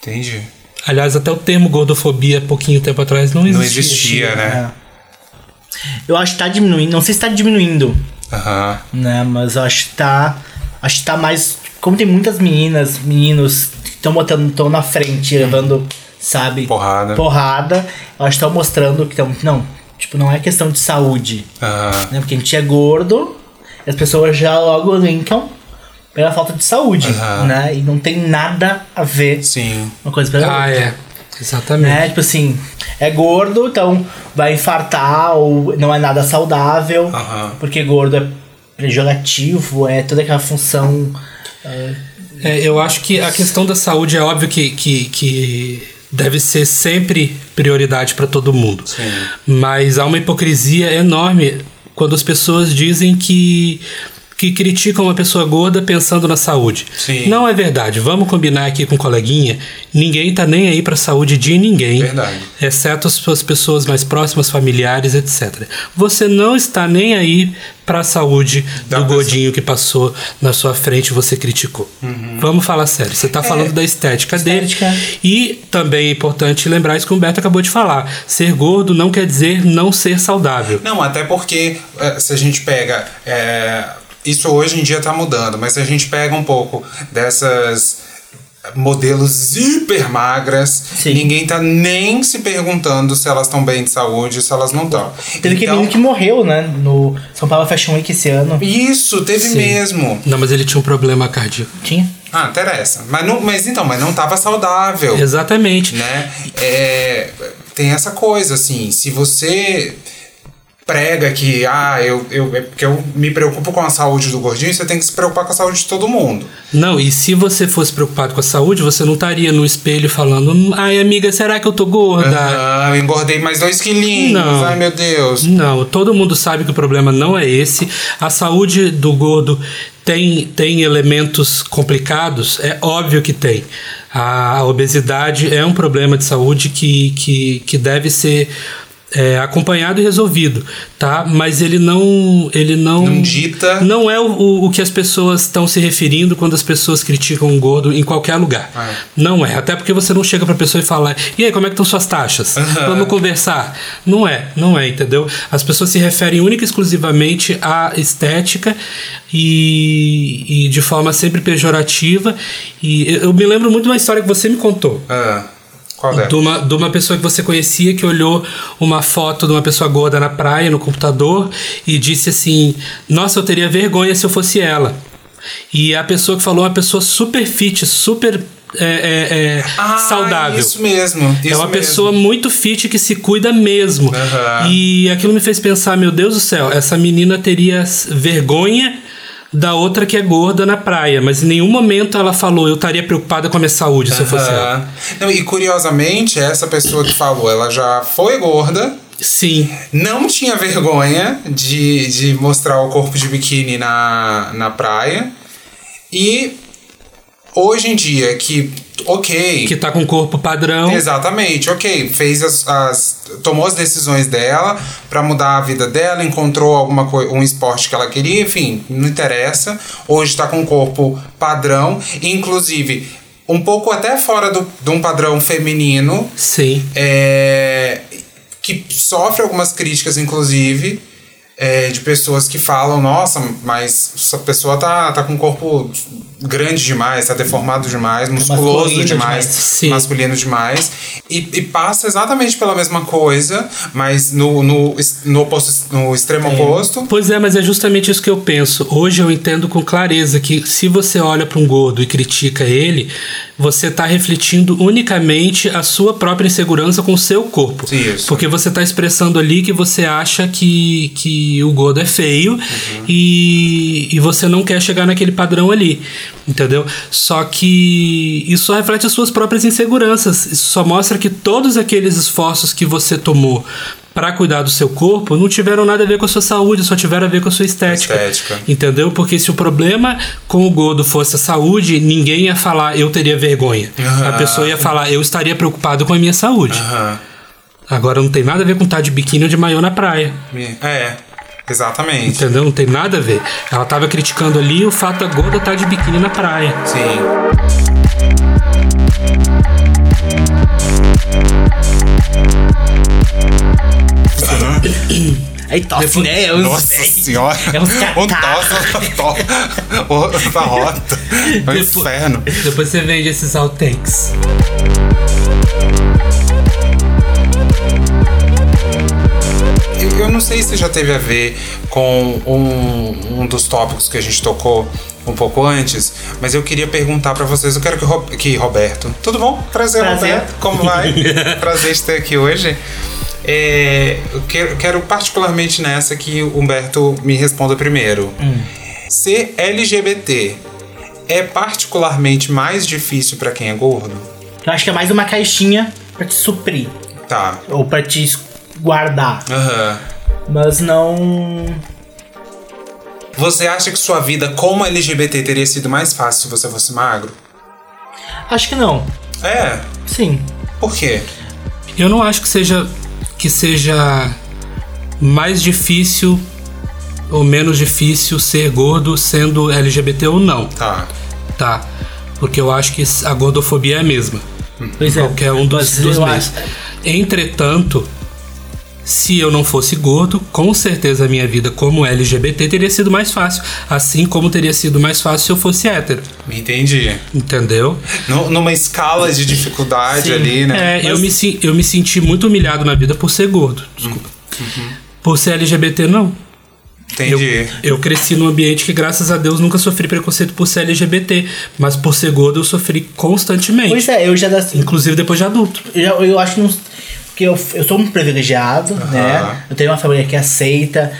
Entendi. Aliás, até o termo gordofobia, pouquinho tempo atrás, não existia. Não existia, né? É. Eu acho que tá diminuindo. Não sei se tá diminuindo, Aham. né? Mas eu acho que tá. Acho que tá mais. Como tem muitas meninas, meninos que estão botando, estão na frente, levando, sabe? Porrada. Porrada. Que estão mostrando que estão. Não, tipo, não é questão de saúde. Aham. Né? Porque a gente é gordo, e as pessoas já logo linkam pela falta de saúde, né? E não tem nada a ver Sim. uma coisa pela Ah, outra. é. Exatamente. Né? Tipo assim, é gordo, então vai infartar ou não é nada saudável, porque gordo é pejorativo, é toda aquela função. É, eu acho que a questão da saúde é óbvio que, que, que deve ser sempre prioridade para todo mundo. Sim. Mas há uma hipocrisia enorme quando as pessoas dizem que que criticam uma pessoa gorda pensando na saúde. Sim. Não é verdade. Vamos combinar aqui com o coleguinha. Ninguém tá nem aí para a saúde de ninguém. Verdade. Exceto as suas pessoas mais próximas, familiares, etc. Você não está nem aí para a saúde Da do pessoa. gordinho que passou na sua frente e você criticou. Vamos falar sério. Você está falando da estética, Estética. dele. E também é importante lembrar isso que o Humberto acabou de falar. Ser gordo não quer dizer não ser saudável. Não, até porque é, se a gente pega. é, isso hoje em dia tá mudando, mas se a gente pega um pouco dessas modelos hiper magras, Sim. ninguém tá nem se perguntando se elas estão bem de saúde, se elas não estão. Teve aquele menino que morreu, né? No São Paulo Fashion Week esse ano. Isso, teve Sim. mesmo. Não, mas ele tinha um problema cardíaco. Tinha? Ah, interessa. Mas, não, mas então, mas não tava saudável. Exatamente. né? É, tem essa coisa, assim, se você prega que, ah, eu, eu, é porque eu me preocupo com a saúde do gordinho, você tem que se preocupar com a saúde de todo mundo. Não, e se você fosse preocupado com a saúde, você não estaria no espelho falando, ai amiga, será que eu tô gorda? Ah, engordei mais dois quilinhos, Não. ai meu Deus. Não, todo mundo sabe que o problema não é esse. A saúde do gordo tem, tem elementos complicados? É óbvio que tem. A, a obesidade é um problema de saúde que, que, que deve ser é, acompanhado e resolvido, tá? Mas ele não, ele não, Não dita. não é o, o, o que as pessoas estão se referindo quando as pessoas criticam um gordo em qualquer lugar. É. Não é. Até porque você não chega pra pessoa e fala: "E aí, como é que estão suas taxas? Vamos conversar". Não é, não é, entendeu? As pessoas se referem única e exclusivamente à estética e, e de forma sempre pejorativa. E eu eu me lembro muito de uma história que você me contou. Ah, qual é? De uma, de uma pessoa que você conhecia que olhou uma foto de uma pessoa gorda na praia, no computador, e disse assim: Nossa, eu teria vergonha se eu fosse ela. E a pessoa que falou é uma pessoa super fit, super é, é, é, Ah, saudável. Isso mesmo. É isso uma mesmo. pessoa muito fit que se cuida mesmo. Aham. E aquilo me fez pensar, meu Deus do céu, essa menina teria vergonha da outra que é gorda na praia, mas em nenhum momento ela falou, eu estaria preocupada com a minha saúde se eu fosse ela. Não, e curiosamente, essa pessoa que falou, ela já foi gorda, Sim, não tinha vergonha de, de mostrar o corpo de biquíni na, na praia. E hoje em dia, que, ok. que tá com corpo padrão. Exatamente, ok. Fez as, as- tomou as decisões dela pra mudar a vida dela, encontrou alguma coisa, um esporte que ela queria, enfim, não interessa. Hoje tá com um corpo padrão, inclusive um pouco até fora do, de um padrão feminino, Sim. é, que sofre algumas críticas, inclusive, é, de pessoas que falam, nossa, mas essa pessoa tá, tá com um corpo grande demais, tá deformado demais, musculoso masculino demais, demais. Sim. masculino demais. E, e passa exatamente pela mesma coisa, mas no, no, no, oposto, no extremo oposto. Pois é, mas é justamente isso que eu penso. Hoje eu entendo com clareza que se você olha para um gordo e critica ele, você está refletindo unicamente a sua própria insegurança com o seu corpo. Isso. Porque você está expressando ali que você acha que, que o gordo é feio e, e você não quer chegar naquele padrão ali. Entendeu? Só que isso só reflete as suas próprias inseguranças. Isso só mostra que todos aqueles esforços que você tomou para cuidar do seu corpo não tiveram nada a ver com a sua saúde, só tiveram a ver com a sua estética. Estética. Entendeu? Porque se o problema com o gordo fosse a saúde, ninguém ia falar eu teria vergonha. A Aham. pessoa ia falar eu estaria preocupado com a minha saúde. Aham. Agora não tem nada a ver com estar de biquíni ou de maiô na praia. É, exatamente. Entendeu? Não tem nada a ver. Ela tava criticando ali o fato da gorda estar de biquíni na praia. Sim. Aí tosse, né? É uns- Nossa senhora! É um tosse outra rota. É um Depois- inferno. Depois você vende esses outtakes. Não sei se já teve a ver com um, um dos tópicos que a gente tocou um pouco antes, mas eu queria perguntar pra vocês, eu quero que, Ro- que Roberto, tudo bom? Prazer, Prazer. Roberto, como vai? (laughs) Prazer de ter aqui hoje. É, eu quero, quero particularmente nessa que o Humberto me responda primeiro. Ser LGBT é particularmente mais difícil pra quem é gordo? Eu acho que é mais uma caixinha pra te suprir. Tá. Ou pra te guardar. Aham. Mas não. Você acha que sua vida como LGBT teria sido mais fácil se você fosse magro? Acho que não. É. Sim. Por quê? Eu não acho que seja que seja mais difícil ou menos difícil ser gordo sendo LGBT ou não, Tá. tá? Porque eu acho que a gordofobia é a mesma. Pois é. Qualquer um dos, dos acho- Entretanto, se eu não fosse gordo, com certeza a minha vida como LGBT teria sido mais fácil. Assim como teria sido mais fácil se eu fosse hétero. Entendi. Entendeu? Nu- numa escala de dificuldade Sim. ali, né? É, eu, me, eu me senti muito humilhado na vida por ser gordo. Desculpa. Por ser LGBT, não. Eu, Entendi. eu cresci num ambiente que, graças a Deus, nunca sofri preconceito por ser LGBT. Mas por ser gordo, eu sofri constantemente. Pois é, eu já. Inclusive depois de adulto. Eu, eu acho que. não- Porque eu, eu sou um privilegiado, né? Eu tenho uma família que aceita.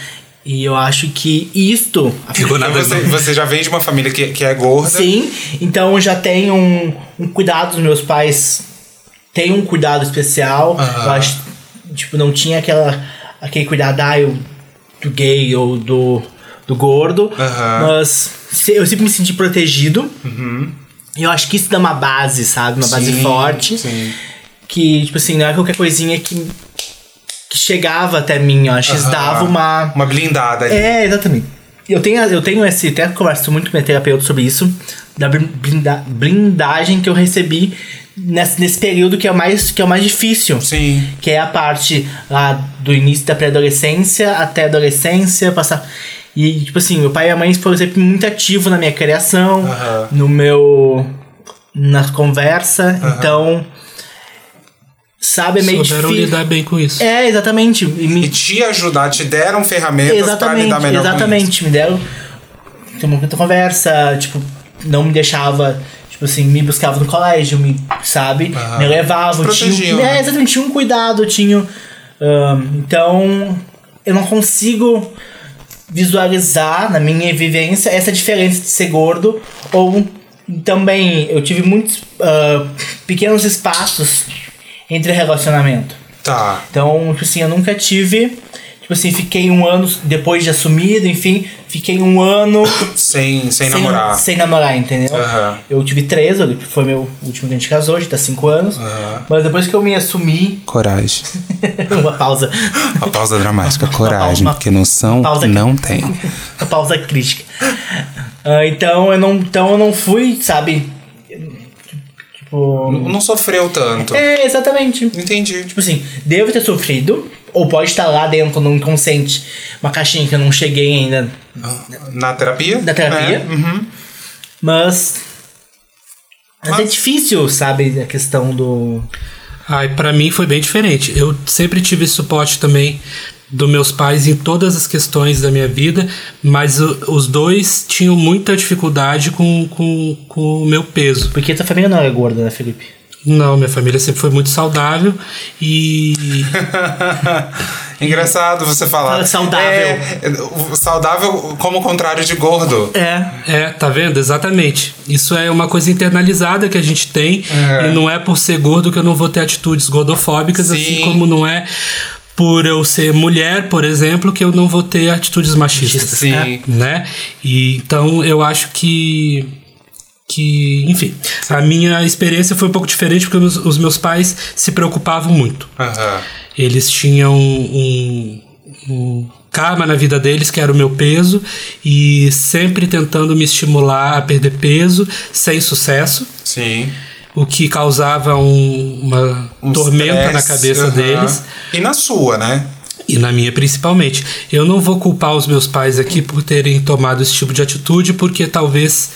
E eu acho que isto. Ficou Então você, você já vem de uma família que, que é gorda. Sim, então eu já tenho um, um cuidado dos meus pais. Tem um cuidado especial. Aham. Eu acho, tipo, não tinha aquela, aquele cuidado ah, eu, do gay ou do, do gordo. Aham. Mas eu sempre me senti protegido. E eu acho que isso dá uma base, sabe? Uma base Sim, forte. Sim. Que, tipo assim, não é qualquer coisinha que, que chegava até mim. Eu acho que eles Aham. davam uma. Uma blindada ali. É, exatamente. Eu tenho, eu tenho esse. Até converso muito com minha terapeuta sobre isso. Da blin- blinda- blindagem que eu recebi nesse, nesse período que é, o mais, que é o mais difícil. Sim. Que é a parte lá do início da pré-adolescência até a adolescência, passar. E, tipo assim, meu pai e minha mãe foram sempre muito ativos na minha criação, Aham. no meu. na conversa. Então. Sabe, é meio Souberam difícil. lidar bem com isso. É, exatamente. E me E te ajudar, te deram ferramentas pra Exatamente, lidar melhor com isso. exatamente. Me deram ter uma muita conversa, tipo, não me deixava, tipo assim, me buscava no colégio, me, sabe? Aham. Me levava, tinha, protegiam, é, né? exatamente, tinha um cuidado, tinha. então, eu não consigo visualizar na minha vivência essa diferença de ser gordo ou também eu tive muitos ah, pequenos espaços entre relacionamento. Tá. Então, tipo assim, eu nunca tive. Tipo assim, fiquei um ano depois de assumido, enfim, fiquei um ano (coughs) Sem, sem, namorar. sem namorar, entendeu? Aham. Eu tive três, foi meu último que a gente casou, a gente tá cinco anos. Aham. Mas depois que eu me assumi, Coragem. (laughs) uma pausa. Uma pausa dramática. (laughs) Coragem, Uma- porque noção pausa não tem. (laughs) uma pausa crítica. Ah, então eu não. Então eu não fui, sabe? Tipo. Não sofreu tanto. É, exatamente. Entendi. Tipo assim, devo ter sofrido, ou pode estar lá dentro no inconsciente, uma caixinha que eu não cheguei ainda Na terapia? da terapia. É. Uhum. Mas. Mas, é Mas- difícil, sabe, a questão do. Ai, pra mim foi bem diferente. Eu sempre tive suporte também dos meus pais em todas as questões da minha vida, mas o- os dois tinham muita dificuldade com, com, com o meu peso. Porque tua família não é gorda, né, Felipe? Não, minha família sempre foi muito saudável e (laughs) Engraçado você falar. Fala saudável. É, saudável como o contrário de gordo. É. É, tá vendo? Exatamente. Isso é uma coisa internalizada que a gente tem. É. E não é por ser gordo que eu não vou ter atitudes gordofóbicas, Sim. assim como não é por eu ser mulher, por exemplo, que eu não vou ter atitudes machistas. Sim. Né? E então eu acho que. Que, enfim, a minha experiência foi um pouco diferente porque os, os meus pais se preocupavam muito. Aham. Eles tinham um, um karma na vida deles, que era o meu peso, e sempre tentando me estimular a perder peso, sem sucesso, Sim. O que causava um- uma Um tormenta na stress, cabeça aham. deles. E na sua, né? E na minha principalmente. Eu não vou culpar os meus pais aqui por terem tomado esse tipo de atitude, porque talvez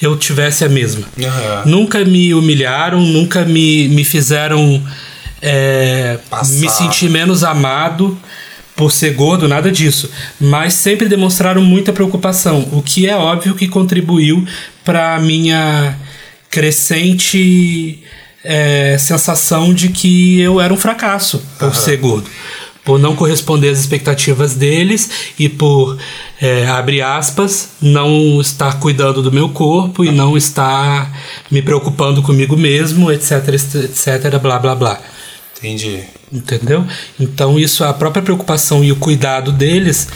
eu tivesse a mesma. Aham. Nunca me humilharam, nunca me, me fizeram é, me sentir menos amado por ser gordo, nada disso. Mas sempre demonstraram muita preocupação, o que é óbvio que contribuiu para minha crescente é, sensação de que eu era um fracasso por uhum. ser gordo. Por não corresponder às expectativas deles e por, é, abre aspas, não estar cuidando do meu corpo e não estar me preocupando comigo mesmo, etc, etc, blá blá blá. Entendi. Entendeu? Então isso, a própria preocupação e o cuidado deles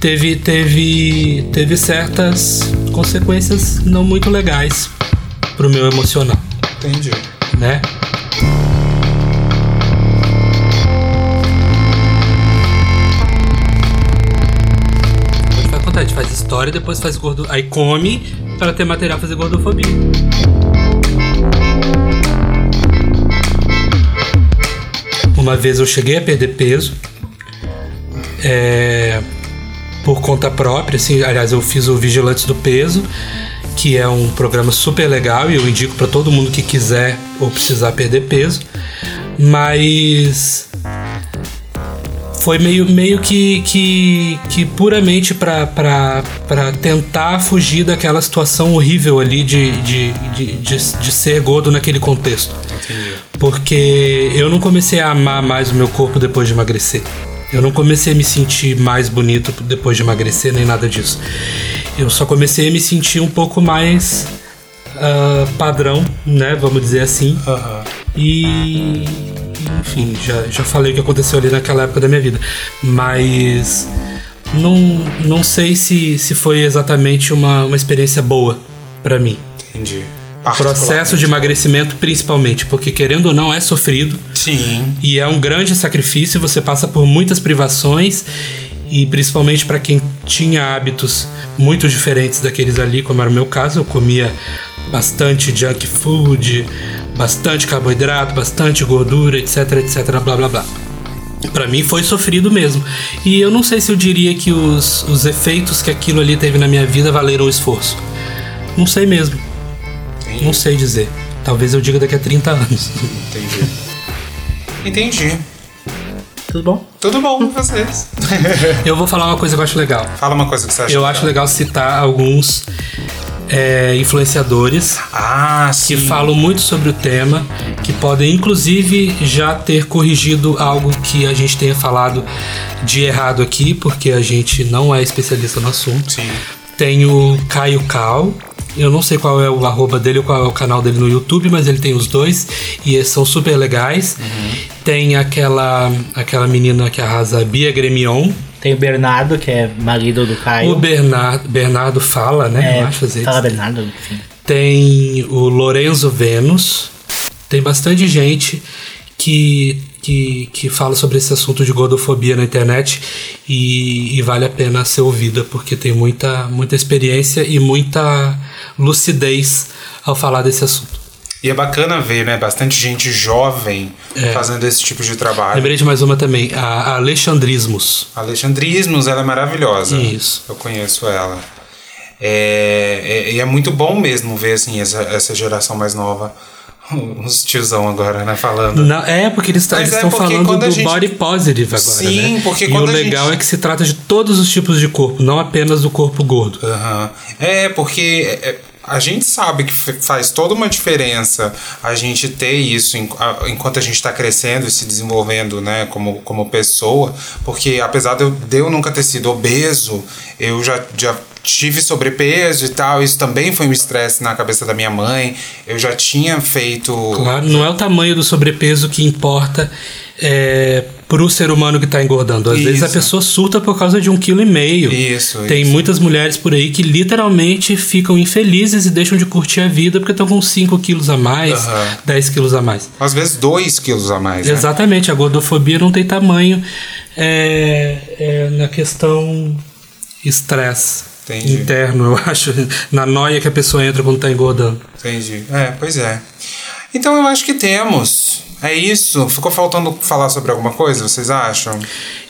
teve, teve, teve certas consequências não muito legais pro meu emocional. Entendi. Né? A gente faz história, depois faz gordo. Aí come para ter material pra fazer gordofobia. Uma vez eu cheguei a perder peso. É, por conta própria, assim, aliás, eu fiz o Vigilantes do Peso, que é um programa super legal e eu indico para todo mundo que quiser ou precisar perder peso. Mas foi meio, meio que, que, que puramente para tentar fugir daquela situação horrível ali de, de, de, de, de ser gordo naquele contexto. Entendi. Porque eu não comecei a amar mais o meu corpo depois de emagrecer. Eu não comecei a me sentir mais bonito depois de emagrecer, nem nada disso. Eu só comecei a me sentir um pouco mais uh, padrão, né? Vamos dizer assim. E enfim, já, já falei o que aconteceu ali naquela época da minha vida. Mas não, não sei se, se foi exatamente uma, uma experiência boa para mim. Entendi. Processo de emagrecimento, principalmente, porque querendo ou não é sofrido. Sim. E é um grande sacrifício, você passa por muitas privações e principalmente para quem tinha hábitos muito diferentes daqueles ali, como era o meu caso, eu comia bastante junk food, bastante carboidrato, bastante gordura, etc, etc, blá blá blá. Para mim foi sofrido mesmo. E eu não sei se eu diria que os, os efeitos que aquilo ali teve na minha vida valeram o esforço. Não sei mesmo. Entendi. Não sei dizer. Talvez eu diga daqui a 30 anos. Entendi. Entendi. Tudo bom? Tudo bom com vocês. (laughs) eu vou falar uma coisa que eu acho legal. Fala uma coisa que você acha Eu legal. acho legal citar alguns é, influenciadores ah, que falam muito sobre o tema, que podem inclusive já ter corrigido algo que a gente tenha falado de errado aqui, porque a gente não é especialista no assunto. Sim. Tem o Caio Cal, eu não sei qual é o arroba dele ou qual é o canal dele no YouTube, mas ele tem os dois e eles são super legais. Uhum. Tem aquela aquela menina que arrasa Bia Gremion, tem o Bernardo, que é marido do Caio. O Bernardo, Bernardo fala, né? É, Eu acho, fala Bernardo, enfim. Tem o Lorenzo Vênus. Tem bastante gente que, que, que fala sobre esse assunto de gordofobia na internet e, e vale a pena ser ouvida, porque tem muita, muita experiência e muita lucidez ao falar desse assunto. E é bacana ver, né? Bastante gente jovem é. fazendo esse tipo de trabalho. Lembrei de mais uma também, a Alexandrismos. Alexandrismos, ela é maravilhosa. Isso. Eu conheço ela. É, é, e é muito bom mesmo ver assim, essa, essa geração mais nova (laughs) uns tiozão agora, né, falando. Não, é, porque eles é estão falando do gente... body positive agora, Sim, né? porque e quando o legal gente... é que se trata de todos os tipos de corpo, não apenas do corpo gordo. Uhum. É, porque é, a gente sabe que faz toda uma diferença a gente ter isso enquanto a gente está crescendo e se desenvolvendo né, como, como pessoa, porque apesar de eu, de eu nunca ter sido obeso, eu já, já tive sobrepeso e tal, isso também foi um estresse na cabeça da minha mãe. Eu já tinha feito. Claro, não é o tamanho do sobrepeso que importa é, pro ser humano que está engordando. Às isso. vezes a pessoa surta por causa de um quilo e meio. Isso. Tem isso. muitas mulheres por aí que literalmente ficam infelizes e deixam de curtir a vida porque estão com 5 quilos a mais, uhum. 10 quilos a mais. Às vezes 2 quilos a mais. Né? Exatamente, né? a gordofobia não tem tamanho é, é, na questão estresse. interno, eu (laughs) acho, na noia que a pessoa entra quando está engordando. Entendi. É, pois é. Então eu acho que temos. É isso? Ficou faltando falar sobre alguma coisa, vocês acham?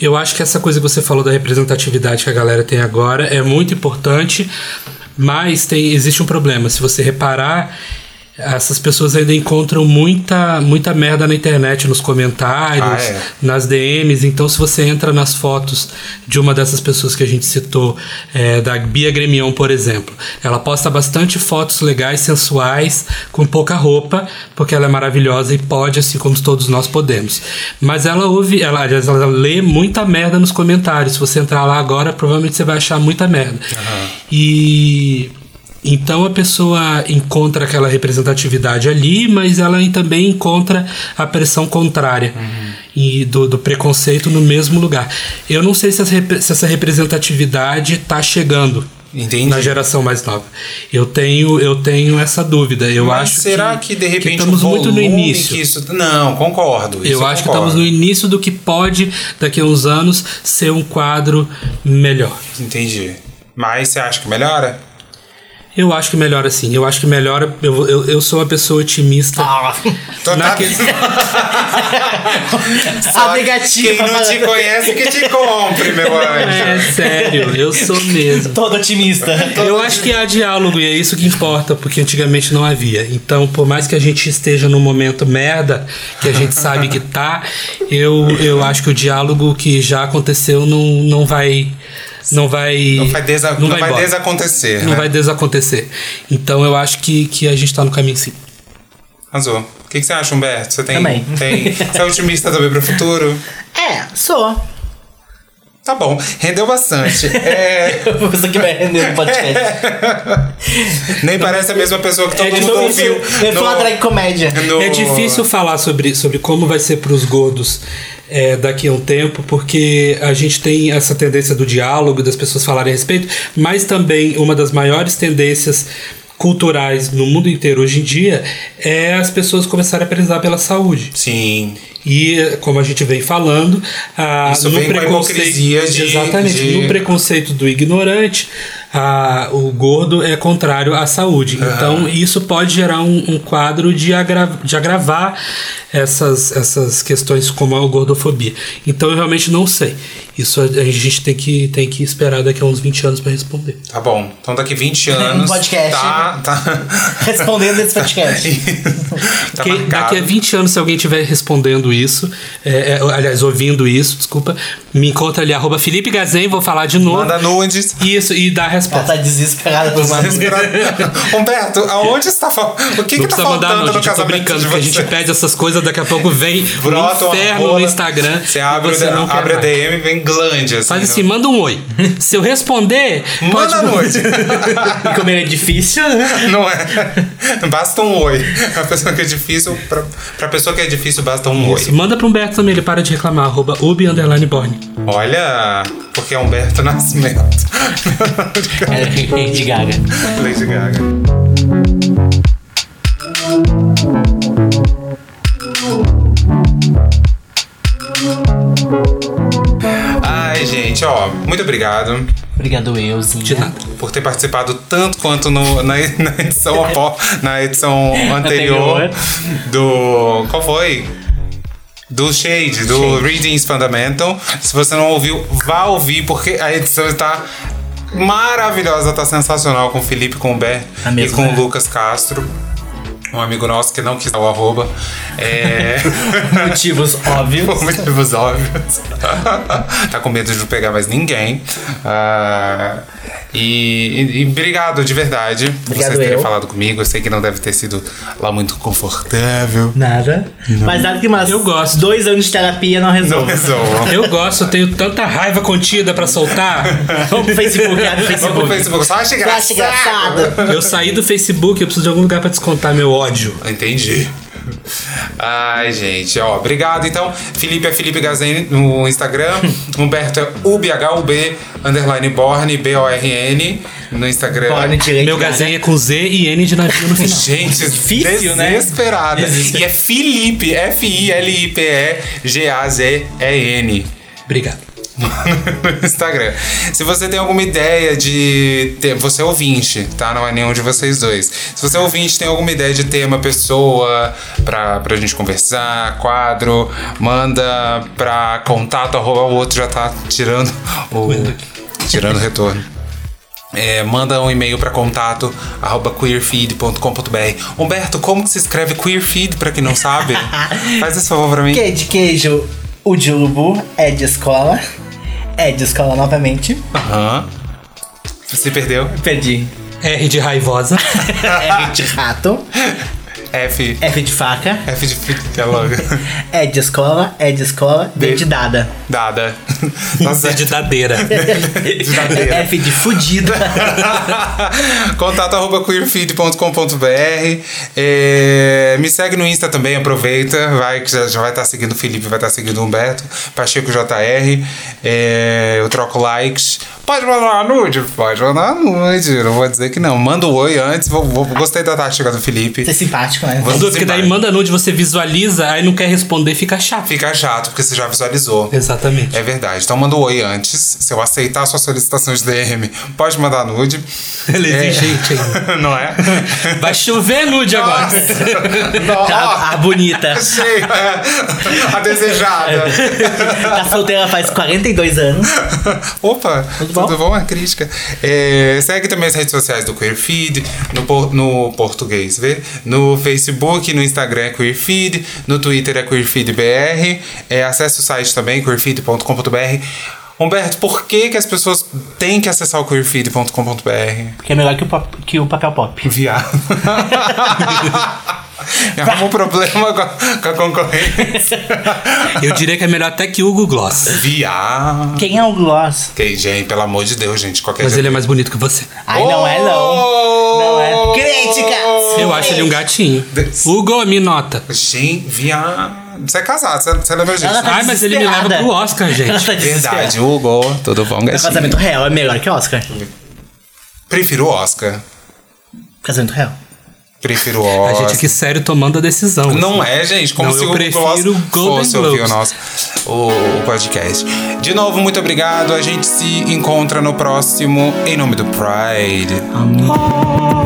Eu acho que essa coisa que você falou da representatividade que a galera tem agora é muito importante, mas tem, existe um problema. Se você reparar, essas pessoas ainda encontram muita, muita merda na internet, nos comentários, Ah, é? nas DMs. Então, se você entra nas fotos de uma dessas pessoas que a gente citou, é, da Bia Gremion, por exemplo, ela posta bastante fotos legais, sensuais, com pouca roupa, porque ela é maravilhosa e pode, assim como todos nós podemos. Mas ela ouve, ela, ela lê muita merda nos comentários. Se você entrar lá agora, provavelmente você vai achar muita merda. E. Então a pessoa encontra aquela representatividade ali, mas ela também encontra a pressão contrária e do, do preconceito no mesmo lugar. Eu não sei se essa, se essa representatividade está chegando Entendi. na geração mais nova. Eu tenho, eu tenho essa dúvida. Eu Mas acho será que, que, de repente estamos o muito no início. que isso Não, concordo. isso Eu acho que concordo. estamos no início do que pode, daqui a uns anos, ser um quadro melhor. Entendi. Mas você acha que melhora? Eu acho que melhora sim. Eu acho que melhora. Eu, eu, eu sou uma pessoa otimista. Ah, Tô- Naquele- Só a negativa. Quem não te conhece que te compre, meu anjo. É sério, eu sou mesmo. Todo otimista. Eu acho que há diálogo e é isso que importa, porque antigamente não havia. Então, por mais que a gente esteja num momento merda, que a gente sabe que tá, eu, eu acho que o diálogo que já aconteceu não, não vai. Não vai. Não vai, desa não vai embora. desacontecer, Não né? vai desacontecer. Então eu acho que, que a gente tá no caminho sim. Arrasou. O que, que você acha, Humberto? Você tem, Também. tem. (laughs) Você é otimista também pro futuro? É, sou. Tá bom, rendeu bastante. É, (laughs) Você que vai render no podcast. nem parece a mesma pessoa que todo É de mundo novo ouviu. Eu sou uma drag comédia. no- É difícil falar sobre, sobre como vai ser para os gordos é, daqui a um tempo, porque a gente tem essa tendência do diálogo, das pessoas falarem a respeito, mas também uma das maiores tendências culturais no mundo inteiro hoje em dia é as pessoas começarem a prezar pela saúde. Sim. E, como a gente vem falando, a, Isso a hipocrisia de- exatamente, de- no preconceito do ignorante, a, o gordo é contrário à saúde. Então, isso pode gerar um, um quadro de, agra, de agravar essas, essas questões como a gordofobia. Então, eu realmente não sei. Isso a, a gente tem que, tem que esperar daqui a uns 20 anos para responder. Tá bom. Então daqui 20 (laughs) anos. podcast. Tá, tá. (laughs) Respondendo esse podcast. (laughs) tá Porque marcado. daqui a 20 anos, se alguém estiver respondendo isso, é, é, aliás, ouvindo isso, desculpa, me encontra ali, arroba Felipe Gazen, vou falar de novo. Manda nudes. Isso, e dá a Ela resposta. tá desesperada por uma Humberto, aonde está? O que, não que tá mandar, faltando não, no gente. Eu tô casamento brincando, de porque a gente pede essas coisas, daqui a pouco vem Brota um inferno rola, no Instagram. Você abre, você não o, abre a. DM e vem glande. Assim, Faz né? assim, manda um oi. (laughs) Se eu responder, pode... Manda noite. (laughs) E como ele é difícil, né? Não é? Basta um oi. A pessoa que é difícil, pra, pra pessoa que é difícil, basta um oi. Manda pro Humberto também, ele para de reclamar, arroba ubi underline borne. Olha, porque é Humberto Nascimento. É Lady Gaga. Lady Gaga. Ó, muito obrigado Obrigado, euzinho. De nada. por ter participado tanto quanto no, na, na edição (laughs) apó, na edição anterior Anterior. do. Qual foi? Do Shade, do Shade. Readings Fundamental. Se você não ouviu, vá ouvir, porque a edição está maravilhosa, tá sensacional com o Felipe, com o A e com né? o Lucas Castro. Um amigo nosso que não quis dar o arroba. É. (laughs) Motivos óbvios. Por motivos óbvios. (laughs) tá com medo de não pegar mais ninguém. Ah, e, e- e obrigado de verdade por Obrigado vocês terem eu. falado comigo. Eu sei que não deve ter sido lá muito confortável. Nada. Mas nada que umas Eu gosto. dois anos de terapia não Não resolve. (laughs) Eu gosto, eu tenho tanta raiva contida pra soltar. Vamos pro Facebook, abre o Vamos pro Facebook. Facebook. Só acha engraçado. engraçado. Eu saí do Facebook, eu preciso de algum lugar pra descontar meu ódio. Entendi. Ai, gente, ó, obrigado. Então, Felipe é Felipe Gazen no Instagram, (laughs) Humberto é UBHUB, underline Borne, B-O-R-N, no Instagram. Borne de Lady Meu gazinho é com Z e N de navio no final. Gente, (laughs) Difícil, né? desesperada. Desesper- E é Felipe, F-I-L-I-P-E-G-A-Z-E-N. Obrigado. No (laughs) Instagram. Se você tem alguma ideia de. Ter, você é ouvinte, tá? Não é nenhum de vocês dois. Se você é ouvinte, tem alguma ideia de tema, pessoa, pra, pra gente conversar, quadro, manda pra contato, arroba o outro já tá tirando o. (laughs) tirando o retorno. É, manda um e-mail para contato arroba queerfeed.com.br. Humberto, como que se escreve queerfeed pra quem não sabe? (laughs) Faz esse favor pra mim. Que de queijo, o de urubu é de escola. É de escola novamente. Aham. Você perdeu? Perdi. R de raivosa. (laughs) R de rato. (laughs) F. F de faca. F de fica logo. (laughs) É de escola. É de escola. D de dada. Dada. (laughs) Tá C de dadeira. (laughs) dadeira. F de fudida. Contato arroba queerfeed.com.br é, Me segue no Insta também, aproveita. Vai, que já, já vai estar seguindo o Felipe, vai estar seguindo o Humberto. Pacheco JR. É, eu troco likes. Pode mandar uma nude? Pode mandar uma nude. Não vou dizer que não. Manda um oi antes. Vou, vou- gostei da tática do Felipe. Ser simpático, né? Vou- Porque daí manda nude, você visualiza, aí não quer responder, fica chato. Fica chato, porque você já visualizou. Exatamente. É verdade. Então manda um oi antes. Se eu aceitar a sua solicitação de DM, pode mandar nude. Ele é exigente ainda. (laughs) Não é? Vai chover nude agora. A, (laughs) a bonita. (laughs) Achei. é. A desejada. Tá solteira faz 42 anos. Opa, Tudo tudo bom? bom? É crítica. É, segue também as redes sociais do Queerfeed, no, por- no português, vê? No Facebook, no Instagram é Queerfeed, no Twitter é QueerfeedBR. É, acesse o site também, queerfeed.com.br. Humberto, por que, que as pessoas têm que acessar o queerfeed.com.br? Que é melhor que o, pop- que o papel pop. Viado. (laughs) Arruma um problema com a, com a concorrência. (laughs) Eu diria que é melhor até que Hugo Gloss. Viado. Quem é o Gloss? Que, gente, pelo amor de Deus, gente. Qualquer Mas ele é mais bonito que você. Ai, não é não. Não é. Crítica! Eu acho ele um gatinho. Hugo, me nota. Gente, viado. Você é casado, você, você lembra disso? Ela tá Ai, mas ele me leva pro Oscar, gente. tá. Verdade, Hugo. Tudo bom, gatinho? casamento real é melhor que Oscar. Prefiro o Oscar. Casamento real. Prefiro o A gente aqui sério tomando a decisão. Não é, gente. Como Não, se eu o prefiro Gloss fosse ouvir o nosso o, o podcast. De novo, muito obrigado. A gente se encontra no próximo Em Nome do Pride. Beijo.